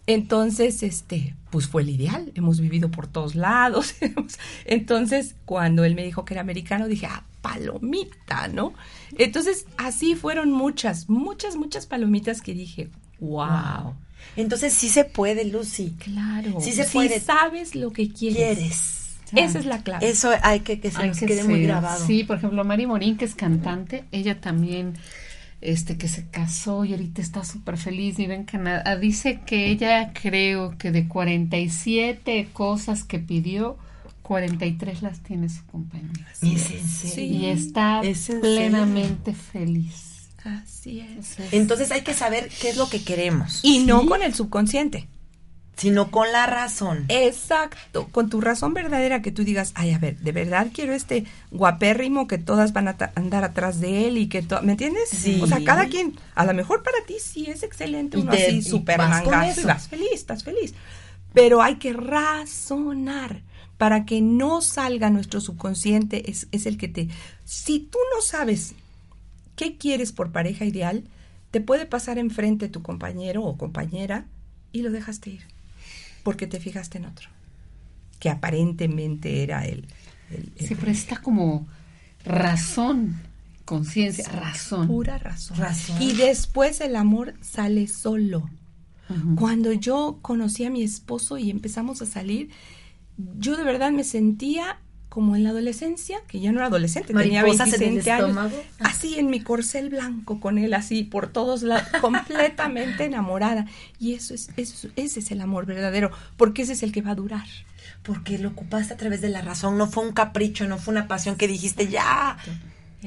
Entonces, este, pues fue el ideal, hemos vivido por todos lados. Entonces, cuando él me dijo que era americano, dije, ah, palomita, ¿no? Entonces, así fueron muchas, muchas, muchas palomitas que dije, wow. Entonces sí se puede, Lucy. Claro. Sí se si puede. sabes lo que quieres. Quieres. Esa es la clave. Eso hay que que se nos quede muy feo. grabado. Sí, por ejemplo, Mari Morín, que es cantante, ella también, este, que se casó y ahorita está súper feliz, vive en Canadá. Dice que ella creo que de 47 cosas que pidió, 43 las tiene su compañera. Y está ¿Es en plenamente feliz. Así es. Entonces hay que saber qué es lo que queremos. Y no con el subconsciente. Sino con la razón. Exacto. Con tu razón verdadera que tú digas, ay, a ver, de verdad quiero este guapérrimo que todas van a andar atrás de él y que todo. ¿Me entiendes? Sí. O sea, cada quien, a lo mejor para ti sí es excelente, Y uno te- así y súper mangazo y vas feliz, estás feliz. Pero hay que razonar para que no salga nuestro subconsciente, es, es el que te... Si tú no sabes qué quieres por pareja ideal, te puede pasar enfrente tu compañero o compañera y lo dejaste ir, porque te fijaste en otro, que aparentemente era el... el- el- Sí, pero está como razón, conciencia, razón. pura razón. Razón. Y después el amor sale solo. Cuando yo conocí a mi esposo y empezamos a salir, yo de verdad me sentía como en la adolescencia, que ya no era adolescente, tenía Mariposas en el 27 años, estómago. así en mi corcel blanco con él, así por todos lados, completamente enamorada. Y eso es, eso, ese es el amor verdadero, porque ese es el que va a durar. Porque lo ocupaste a través de la razón. No fue un capricho, no fue una pasión que dijiste ya.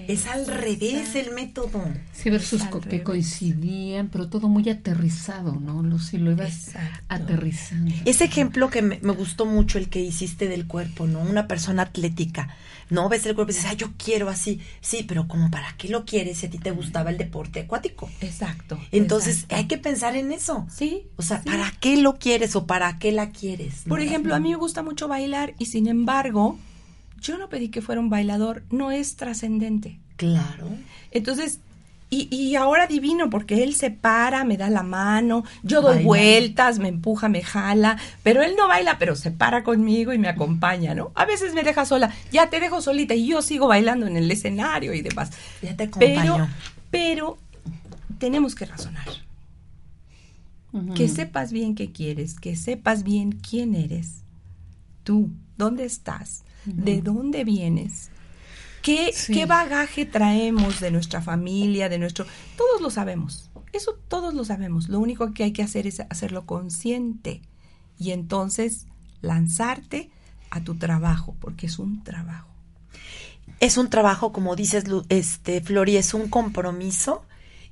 Es al revés el método. Sí, versus que coincidían, pero todo muy aterrizado, ¿no? Lucy, lo ibas aterrizando. Ese ejemplo que me, gustó mucho, el que hiciste del cuerpo, ¿no? Una persona atlética, ¿no? Ves el cuerpo y dices, ah, yo quiero así. Sí, pero como para qué lo quieres si a ti te gustaba el deporte acuático? Exacto. Entonces hay que pensar en eso. Sí. O sea, ¿para qué lo quieres o para qué la quieres? Por ejemplo, a mí me gusta mucho bailar y sin embargo yo no pedí que fuera un bailador, no es trascendente. Claro. Entonces, y, y, ahora divino, porque él se para, me da la mano, yo doy vueltas, me empuja, me jala, pero él no baila, pero se para conmigo y me acompaña, ¿no? A veces me deja sola, ya te dejo solita y yo sigo bailando en el escenario y demás. Ya te acompaño. Pero, pero tenemos que razonar. Que sepas bien qué quieres, que sepas bien quién eres. Tú, ¿dónde estás? de dónde vienes, ¿Qué, qué bagaje traemos de nuestra familia, de nuestro... Todos lo sabemos, eso todos lo sabemos. Lo único que hay que hacer es hacerlo consciente y entonces lanzarte a tu trabajo, porque es un trabajo. Es un trabajo, como dices, este, Flori, es un compromiso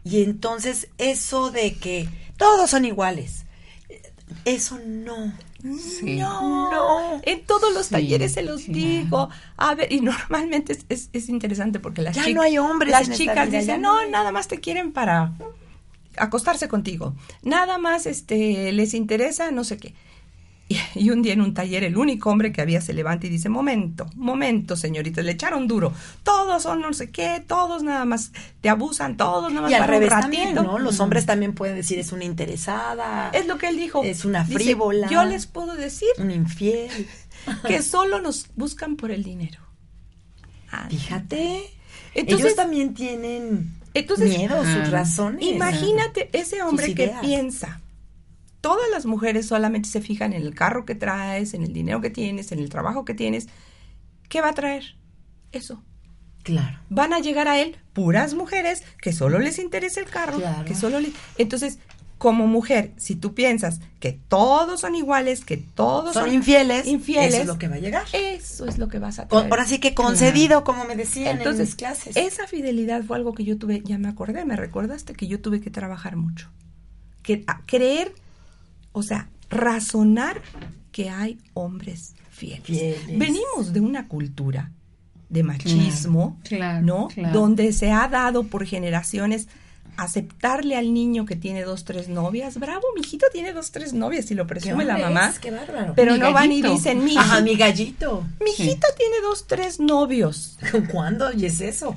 y entonces eso de que todos son iguales, eso no. No, no, En todos los talleres se los digo. A ver, y normalmente es, es, interesante porque las ya no hay hombres. Las chicas dicen, no, nada más te quieren para acostarse contigo. Nada más este les interesa no sé qué. Y, un día en un taller el único hombre que había se levanta y dice, momento, momento, señorita, le echaron duro. Todos son no sé qué, todos nada más te abusan, todos nada más y al revés También, ¿no? Los hombres también pueden decir, es una interesada. Es lo que él dijo. Es una frívola. yo les puedo decir. Un infiel. que solo nos buscan por el dinero. Fíjate. Entonces, Ellos también tienen miedo, sus razones. Imagínate ese hombre que piensa todas las mujeres solamente se fijan en el carro que traes, en el dinero que tienes, en el trabajo que tienes, ¿qué va a traer? Eso. Claro. Van a llegar a él puras mujeres que solo les interesa el carro, que solo. Entonces, como mujer, si tú piensas que todos son iguales, que todos son, infieles, infieles, eso es lo que va a llegar. Eso es lo que vas a tener. Ahora sí que concedido, como me decían Entonces, en mis clases. Esa fidelidad fue algo que yo tuve, ya me acordé, me recordaste que yo tuve que trabajar mucho. Que creer o sea, razonar que hay hombres fieles. Venimos de una cultura de machismo, ¿no? Donde se ha dado por generaciones aceptarle al niño que tiene dos, tres novias. Bravo, mi hijito tiene dos, tres novias y lo presume la mamá. qué bárbaro. Pero no van y dicen, mi, Ajá, mi gallito. Mi hijito tiene dos, tres novios. ¿Cuándo? ¿Y es eso?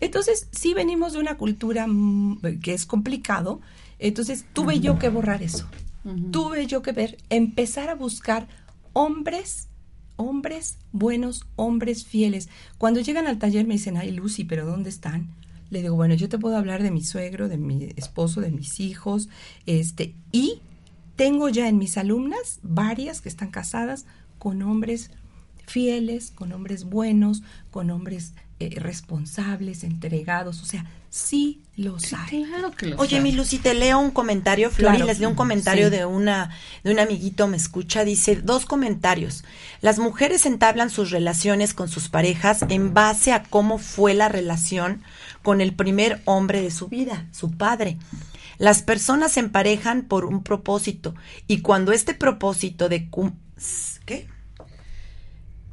Entonces, sí venimos de una cultura mm, que es complicado. Entonces, tuve yo que borrar eso tuve yo que ver, empezar a buscar hombres, hombres buenos, hombres fieles. Cuando llegan al taller me dicen, ay Lucy, pero ¿dónde están? Le digo, bueno, yo te puedo hablar de mi suegro, de mi esposo, de mis hijos, este, y tengo ya en mis alumnas varias que están casadas con hombres fieles, con hombres buenos, con hombres eh, responsables, entregados, o sea, sí los hay. Oye, mi Lucy, te leo un comentario, Flori, les leo un comentario de una de un amiguito me escucha, dice dos comentarios. Las mujeres entablan sus relaciones con sus parejas en base a cómo fue la relación con el primer hombre de su vida, su padre. Las personas se emparejan por un propósito y cuando este propósito de ¿qué?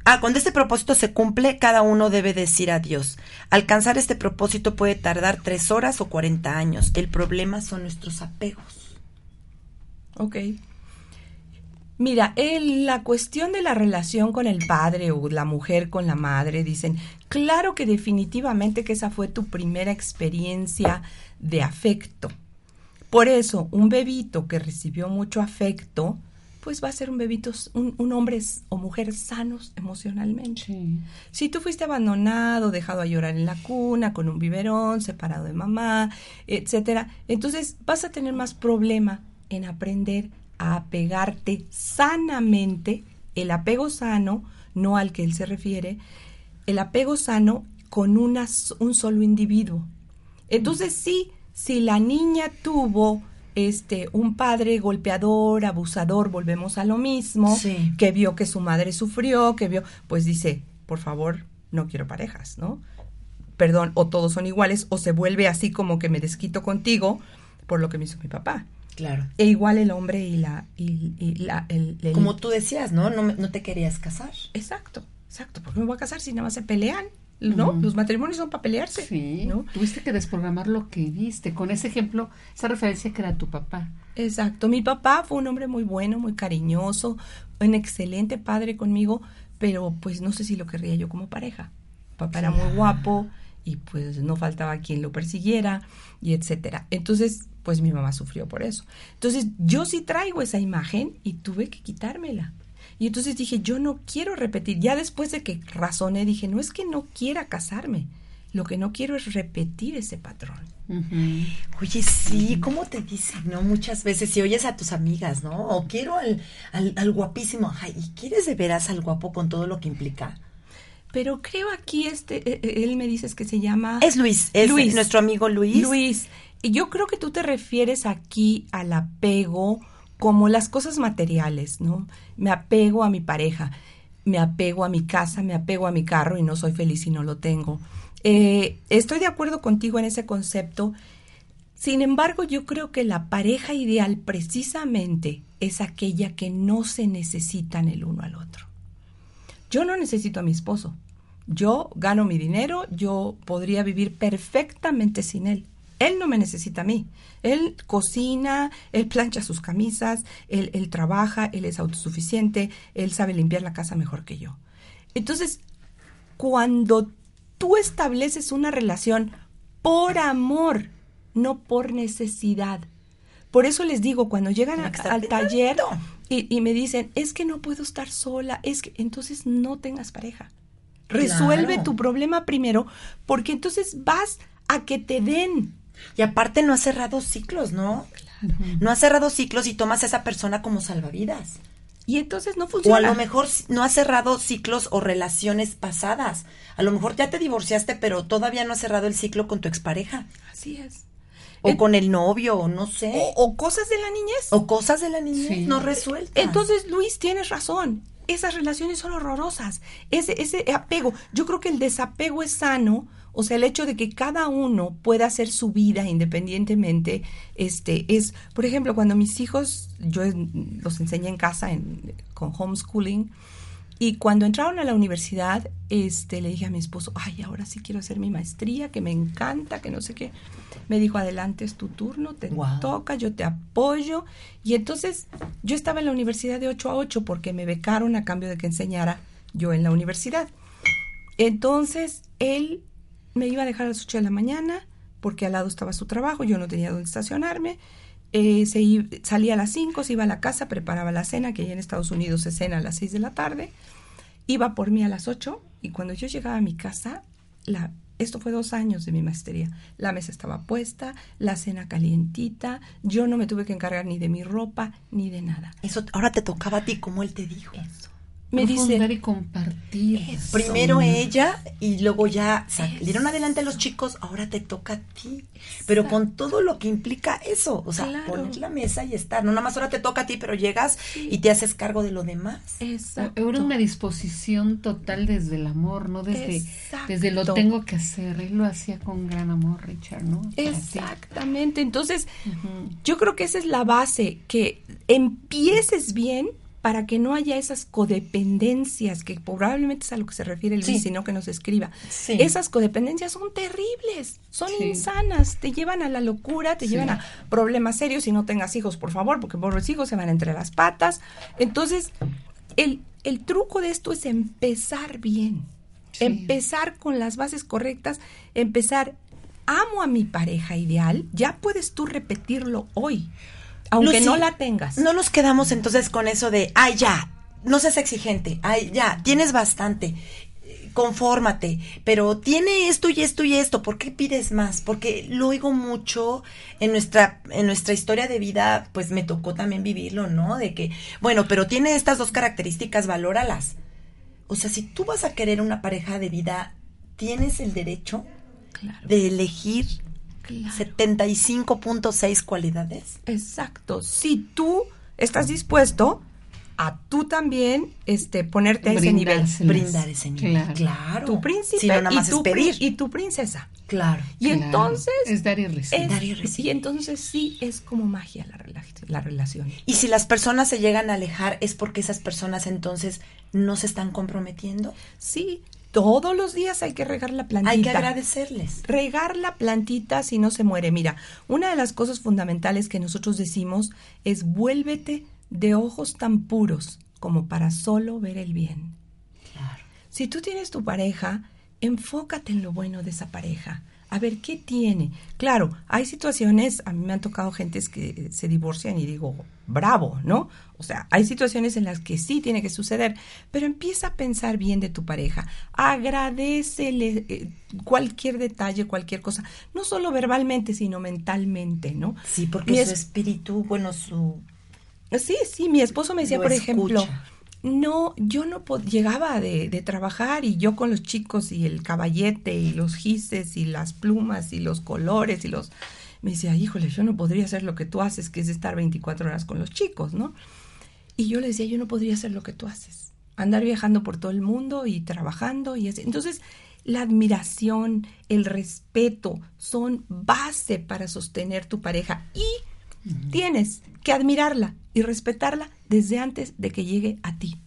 Ah, cuando este propósito se cumple, cada uno debe decir adiós. Alcanzar este propósito puede tardar tres horas o cuarenta años. El problema son nuestros apegos. Ok. Mira, la cuestión de la relación con el padre o la mujer con la madre, dicen, claro que definitivamente que esa fue tu primera experiencia de afecto. Por eso, un bebito que recibió mucho afecto, pues va a ser un bebito, un, hombre o mujer sanos emocionalmente. Si tú fuiste abandonado, dejado a llorar en la cuna, con un biberón, separado de mamá, etcétera, entonces vas a tener más problema en aprender a apegarte sanamente, el apego sano, no al que él se refiere, el apego sano con una, un solo individuo. Entonces sí, si la niña tuvo este, un padre golpeador, abusador, volvemos a lo mismo, que vio que su madre sufrió, que vio, pues dice, por favor, no quiero parejas, ¿no? perdón, o todos son iguales, o se vuelve así como que me desquito contigo por lo que me hizo mi papá. Claro. E igual el hombre y la... Y, y la el, el- Como tú decías, ¿no? No, me- no te querías casar. Exacto, exacto. ¿Por qué me voy a casar si nada más se pelean? ¿No? Los matrimonios son para pelearse. Sí, ¿no? tuviste que desprogramar lo que viste, con ese ejemplo, esa referencia que era tu papá. Exacto. Mi papá fue un hombre muy bueno, muy cariñoso, un excelente padre conmigo, pero pues no sé si lo querría yo como pareja. Papá era muy guapo y pues no faltaba quien lo persiguiera y etcétera. Entonces, pues mi mamá sufrió por eso. Entonces, yo sí traigo esa imagen y tuve que quitármela. Y entonces dije, yo no quiero repetir. Ya después de que razoné, dije, no es que no quiera casarme. Lo que no quiero es repetir ese patrón. Oye, sí, ¿cómo te dicen, no? Muchas veces, si oyes a tus amigas, ¿no? O quiero al, al, al guapísimo. Ay, ¿y quieres de veras al guapo con todo lo que implica? Pero creo aquí, este, eh, eh, él me dices que se llama... Es Luis, es Luis. nuestro amigo Luis. Luis, y yo creo que tú te refieres aquí al apego como las cosas materiales, ¿no? Me apego a mi pareja, me apego a mi casa, me apego a mi carro y no soy feliz si no lo tengo. Eh, estoy de acuerdo contigo en ese concepto. Sin embargo, yo creo que la pareja ideal precisamente es aquella que no se necesitan el uno al otro. Yo no necesito a mi esposo. Yo gano mi dinero, yo podría vivir perfectamente sin él. Él no me necesita a mí. Él cocina, él plancha sus camisas, él, él trabaja, él es autosuficiente, él sabe limpiar la casa mejor que yo. Entonces, cuando tú estableces una relación por amor, no por necesidad. Por eso les digo, cuando llegan a- al taller y, y me dicen, es que no puedo estar sola, es que entonces no tengas pareja. Resuelve Claro. tu problema primero, porque entonces vas a que te den. Y aparte no has cerrado ciclos, ¿no? No has cerrado ciclos y tomas a esa persona como salvavidas. Y entonces no O a funciona. lo mejor no has cerrado ciclos o relaciones pasadas. A lo mejor ya te divorciaste, pero todavía no has cerrado el ciclo con tu expareja. Así es. O En- con el novio, o no sé. O, o cosas de la niñez. O cosas de la niñez Sí. no resueltas. Entonces, Luis, tienes razón. Esas relaciones son horrorosas. Ese, ese apego. Yo creo que el desapego es sano. O sea, el hecho de que cada uno pueda hacer su vida independientemente, este, es, por ejemplo, cuando mis hijos, yo los enseñé en casa en- con homeschooling, y cuando entraron a la universidad, este, le dije a mi esposo, ay, ahora sí quiero hacer mi maestría, que me encanta, que no sé qué. Me dijo, adelante, es tu turno, te toca, yo te apoyo. Y entonces yo estaba en la universidad de 8 a 8 porque me becaron a cambio de que enseñara yo en la universidad. Entonces él me iba a dejar a las 8 de la mañana porque al lado estaba su trabajo, yo no tenía dónde estacionarme. Eh, se i- salía a las 5, se iba a la casa, preparaba la cena, que allá en Estados Unidos se cena a las 6 de la tarde. Iba por mí a las 8 y cuando yo llegaba a mi casa, la, esto fue dos años de mi maestría. La mesa estaba puesta, la cena calientita, yo no me tuve que encargar ni de mi ropa ni de nada. Eso ahora te tocaba a ti, como él te dijo. Me Profundar dice, y compartir. Primero ella y luego ya salieron adelante los chicos, ahora te toca a ti. Pero con todo lo que implica eso, o sea, Claro. poner la mesa y estar. No nada más ahora te toca a ti, pero llegas y te haces cargo de lo demás. exacto. Era una disposición total desde el amor, no desde, Exacto. desde lo tengo que hacer. Él lo hacía con gran amor, Richard, ¿no? Para ti. Exactamente. Entonces, yo creo que esa es la base, que empieces bien para que no haya esas codependencias, que probablemente es a lo que se refiere Luis, Sí. sino que nos escriba. Sí. Esas codependencias son terribles, son Sí. insanas, te llevan a la locura, te llevan a problemas serios si no tengas hijos, por favor, porque por los hijos se van entre las patas. Entonces, el, el truco de esto es empezar bien, empezar con las bases correctas, empezar, amo a mi pareja ideal, ya puedes tú repetirlo hoy, aunque Lucy, no la tengas. No nos quedamos entonces con eso de, ay, ya, no seas exigente, ay, ya, tienes bastante, confórmate, pero tiene esto y esto y esto, ¿por qué pides más? Porque lo oigo mucho en nuestra, en nuestra historia de vida, pues me tocó también vivirlo, ¿no? De que, bueno, pero tiene estas dos características, valóralas. O sea, si tú vas a querer una pareja de vida, tienes el derecho Claro, de elegir claro. 75.6 cualidades. Exacto. Si tú estás dispuesto a tú también este ponerte a ese nivel. Brindar ese nivel. Claro. Tu príncipe no, nada y, más es tu pri- pedir. y tu princesa. Claro. Y Claro. entonces Es dar y recibir. es- Dar y recibir. sí, entonces sí es como magia la, rela- la relación. Y si las personas se llegan a alejar, es porque esas personas entonces no se están comprometiendo. Sí, todos los días hay que regar la plantita. Hay que agradecerles. regar la plantita si no se muere. Mira, una de las cosas fundamentales que nosotros decimos es vuélvete de ojos tan puros como para solo ver el bien. Si tú tienes tu pareja, enfócate en lo bueno de esa pareja. A ver, ¿qué tiene? Claro, hay situaciones, a mí me han tocado gentes que se divorcian y digo, bravo, ¿no? O sea, hay situaciones en las que sí tiene que suceder, pero empieza a pensar bien de tu pareja. Agradecele eh, cualquier detalle, cualquier cosa, no solo verbalmente, sino mentalmente, ¿no? Sí, porque Mi su es- espíritu, bueno, su... Sí, sí, mi esposo me decía, por ejemplo. No, yo no llegaba de, de trabajar y yo con los chicos y el caballete y los gises y las plumas y los colores y los... Me decía, híjole, yo no podría hacer lo que tú haces, que es estar 24 horas con los chicos, ¿no? Y yo le decía, yo no podría hacer lo que tú haces, andar viajando por todo el mundo y trabajando y así. Entonces, la admiración, el respeto son base para sostener tu pareja y tienes que admirarla y respetarla desde antes de que llegue a ti.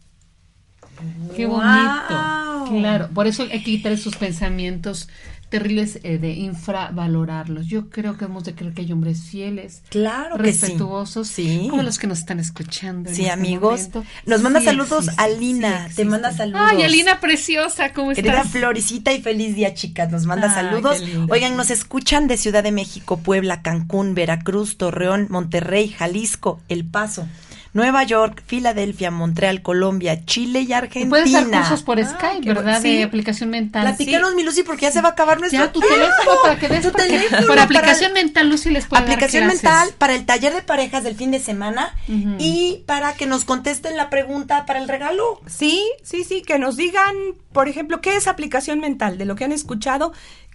Qué bonito. Claro, por eso hay que quitar esos pensamientos terribles eh, de infravalorarlos. Yo creo que hemos de creer que hay hombres fieles, Claro sí. respetuosos, Sí. como los que nos están escuchando. Sí, este amigos. Nos manda Sí saludos existen, Alina. sí te manda saludos. Ay, Alina preciosa, ¿cómo Querida estás? Floricita y feliz día, chicas. Nos manda saludos. Oigan, nos escuchan de Ciudad de México, Puebla, Cancún, Veracruz, Torreón, Monterrey, Jalisco, El Paso, Nueva York, Filadelfia, Montreal, Colombia, Chile y Argentina. Puedes dar cursos por Ah, Skype, ¿verdad? Sí. De aplicación mental. Platícanos, mi Lucy, porque ya se va a acabar nuestro Ya tu tiempo. teléfono para que des Tu porque teléfono por para- aplicación mental Lucy les puede Aplicación mental para el taller de parejas del fin de semana y para que nos contesten la pregunta para el regalo. Sí, sí, sí, que nos digan, por ejemplo, qué es aplicación mental, de lo que han escuchado,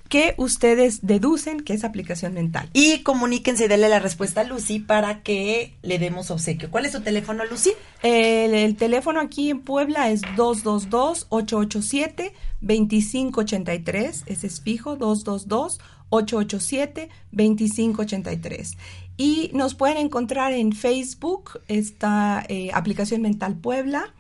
que ustedes deducen que es aplicación mental. Y comuníquense y denle la respuesta a Lucy para que le demos obsequio. ¿Cuál es tu teléfono, Lucy? El, el teléfono aquí en Puebla es 222-887-2583. Ese es fijo, 222-887-2583. Y nos pueden encontrar en Facebook, esta eh, Aplicación Mental Puebla,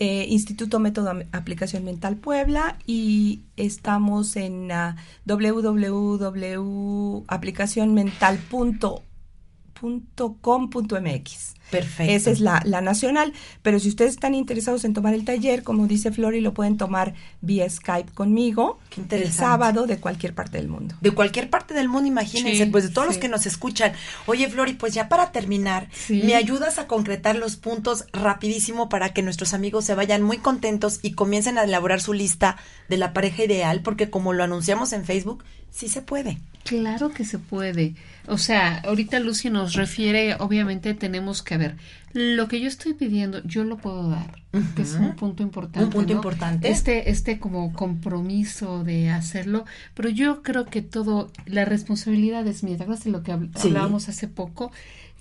eh, Instituto Método Aplicación Mental Puebla, y estamos en ah, www.aplicacionmental.com.mx. Perfecto. Esa es la, la nacional, pero si ustedes están interesados en tomar el taller, como dice Flori, lo pueden tomar vía Skype conmigo Qué el sábado de cualquier parte del mundo. De cualquier parte del mundo, imagínense, Sí, pues de todos los que nos escuchan. Oye, Flori, pues ya para terminar, Sí. ¿me ayudas a concretar los puntos rapidísimo para que nuestros amigos se vayan muy contentos y comiencen a elaborar su lista de la pareja ideal? Porque como lo anunciamos en Facebook, sí se puede. Claro que se puede. O sea, ahorita Lucy nos refiere, obviamente tenemos que ver, lo que yo estoy pidiendo, yo lo puedo dar, que es un punto importante. Un punto ¿no? importante. Este, este como compromiso de hacerlo, pero yo creo que todo, la responsabilidad es mía. ¿Te acuerdas de lo que habl- Sí. hablábamos hace poco?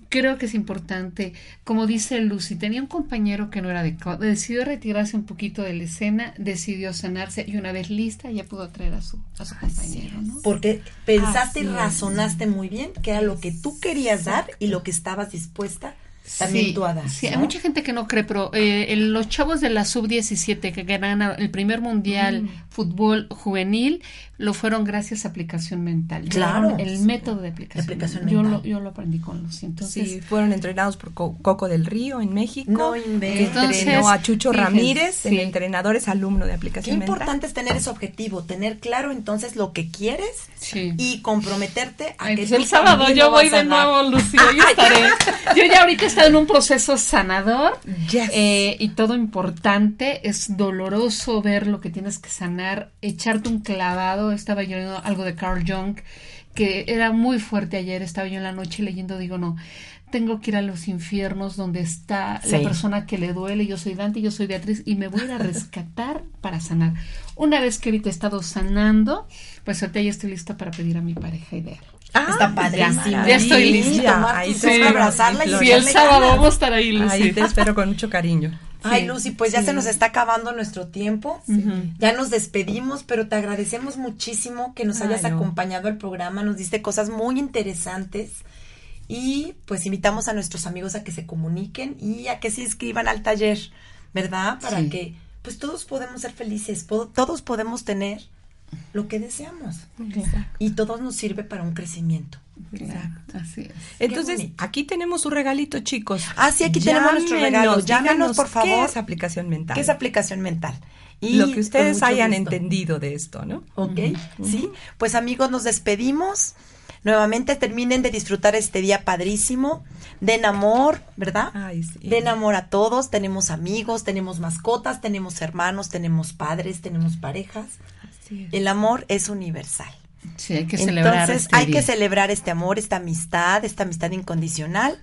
Creo que es importante, como dice Lucy, tenía un compañero que no era adecuado, decidió retirarse un poquito de la escena, decidió sanarse y una vez lista ya pudo traer a su, a su compañero, ¿no? Porque pensaste y es. razonaste muy bien que era lo que tú querías dar y lo que estabas dispuesta también Sí, tú a dar. Sí, hay mucha gente que no cree, pero eh, el- los chavos de la sub-17 que ganan el primer mundial Mm. Fútbol juvenil lo fueron gracias a aplicación mental. Claro. El método de aplicación, aplicación mental. Yo mental. lo, yo lo aprendí con Lucy. Entonces, sí, fueron entrenados por Co- Coco del Río en México. No que inventes. entrenó a Chucho Fíjense, Ramírez, el sí. entrenador es alumno de Qué aplicación mental. importante es tener ese objetivo, tener claro entonces lo que quieres sí. y comprometerte a Ay, que pues tú el sábado yo voy de nuevo, Lucy. Yo estaré. Yo ya ahorita estoy en un proceso sanador. Yes. Eh, y todo importante, es doloroso ver lo que tienes que sanar, echarte un clavado. Estaba yo leyendo algo de Carl Jung que era muy fuerte ayer. Estaba yo en la noche leyendo, digo, no, tengo que ir a los infiernos donde está la persona que le duele. Yo soy Dante, yo soy Beatriz y me voy a ir a rescatar para sanar. Una vez que ahorita he estado sanando, pues ahorita ya estoy lista para pedir a mi pareja ideal. Ah, Está padrísimo. Ya, estoy lista. Ahí te abrazarla y Si el sábado vamos a estar ahí, Lucy. Ahí te espero con mucho cariño. Ay, Lucy, pues ya se nos está acabando nuestro tiempo. Ya nos despedimos, pero te agradecemos muchísimo que nos hayas acompañado al programa. Nos diste cosas muy interesantes. Y pues invitamos a nuestros amigos a que se comuniquen y a que se inscriban al taller, ¿verdad? Para que pues todos podemos ser felices, todos podemos tener lo que deseamos. Y todo nos sirve para un crecimiento. Exacto, así es. Entonces, aquí tenemos su regalito, chicos. Ah, sí, aquí tenemos nuestro regalo. Llámenos, por favor. ¿Qué es aplicación mental? ¿Qué es aplicación mental? Y lo que ustedes hayan entendido de esto, ¿no? Ok, sí. Pues amigos, nos despedimos. Nuevamente terminen de disfrutar este día padrísimo. Den amor, ¿verdad? Ay, sí. Den amor a todos. Tenemos amigos, tenemos mascotas, tenemos hermanos, tenemos padres, tenemos parejas. El amor es universal. Sí, hay que celebrar. Entonces, este hay que celebrar este amor, esta amistad, esta amistad incondicional.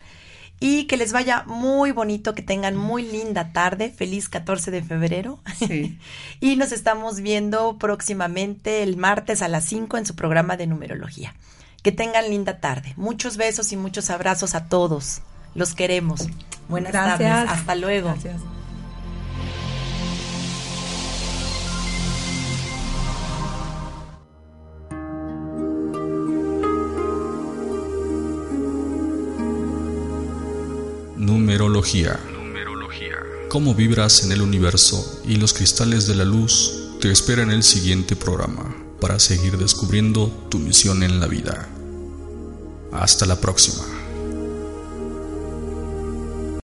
Y que les vaya muy bonito, que tengan muy linda tarde. Feliz 14 de febrero. Sí. y nos estamos viendo próximamente el martes a las 5 en su programa de numerología. Que tengan linda tarde. Muchos besos y muchos abrazos a todos. Los queremos. Buenas tardes. Hasta luego. Gracias. Numerología. Cómo vibras en el universo y los cristales de la luz te esperan en el siguiente programa para seguir descubriendo tu misión en la vida. Hasta la próxima.